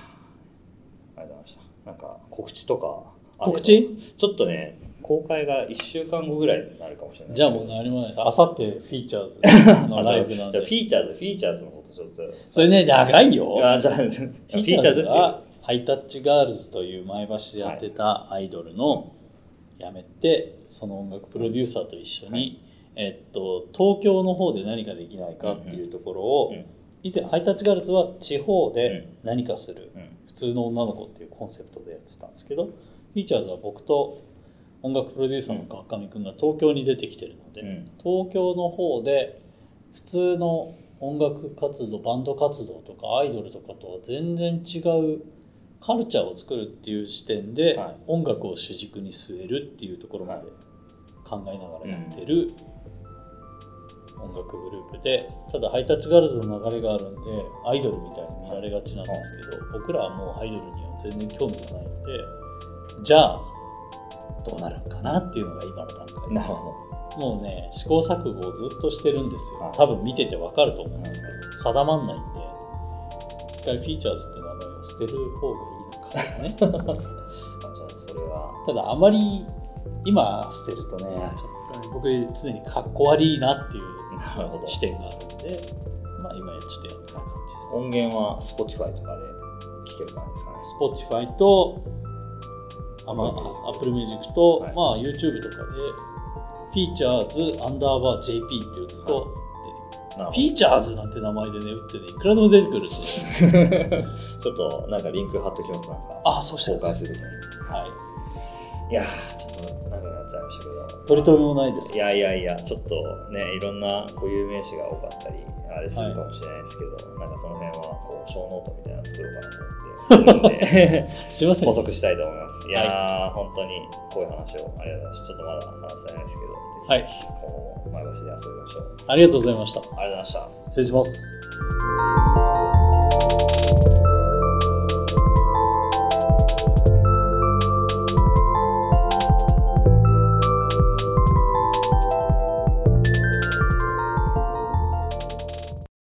ありがとうございました。なんか告知とか告知？ちょっとね公開が1週間後ぐらいになるかもしれない。じゃあもう何もない。あさってフィーチャーズの ライブなんじゃあでフィーチャーズフィーチャーズのことちょっと。それね長いよ。あじゃあフィーチャーズはハイタッチガールズという前橋でやってたアイドルの辞めてその音楽プロデューサーと一緒に、はい。えっと、東京の方で何かできないかっていうところを、うん。以前ハイタッチガールズは地方うでん。何かする、うん。普通の女の子っていうコンセプトでやってたんですけどフィーチャーズは僕と音楽プロデューサーの川上くんが東京に出てきてるので、うん。東京の方で普通の音楽活動バンド活動とかアイドルとかとは全然違うカルチャーを作るっていう視点で、はい。音楽を主軸に据えるっていうところまで考えながらやってる音楽グループでただハイタッチガールズの流れがあるんでアイドルみたいに見られがちなんですけど僕らはもうアイドルには全然興味がないのでじゃあどうなるんかなっていうのが今の段階なるほもうね試行錯誤をずっとしてるんですよ。はい多分見ててわかると思うんですけど定まんないんで。一回フィーチャーズって名前を捨てる方がいいのかな。ねそれは。ただあまり今捨てるとねはい。ちょっとね僕常にかっこ悪いなっていう視点があるんでまあ今ちょっとやってない感じ音源は Spotify とかで聴ける感じですかね。です Spotify とあまあ Apple Music と、はい。まあ YouTube とかでフィーチャーズアンダーバー JP って打つと出てくるフィーチャーズなんて名前でね、打ってね、いくらでも出てくる ちょっとなんかリンク貼っときますなんか。あ、そうして公ください。開するときに。はい。い。やーちょっと長くなっちゃいましたけど。取り留めもないですい。やいやいやちょっとねいろんな固有名詞が多かったりあれするかもしれないですけど、なんかその辺はこうショーノートみたいなの作ろうかなと。思って すいません。補足したいと思います。いやー、はい、本当にこういう話をありがとうございます。ちょっとまだ話せないですけど、はい。今後前橋で遊びましょう。ありがとうございました。ありがとうございました。失礼します。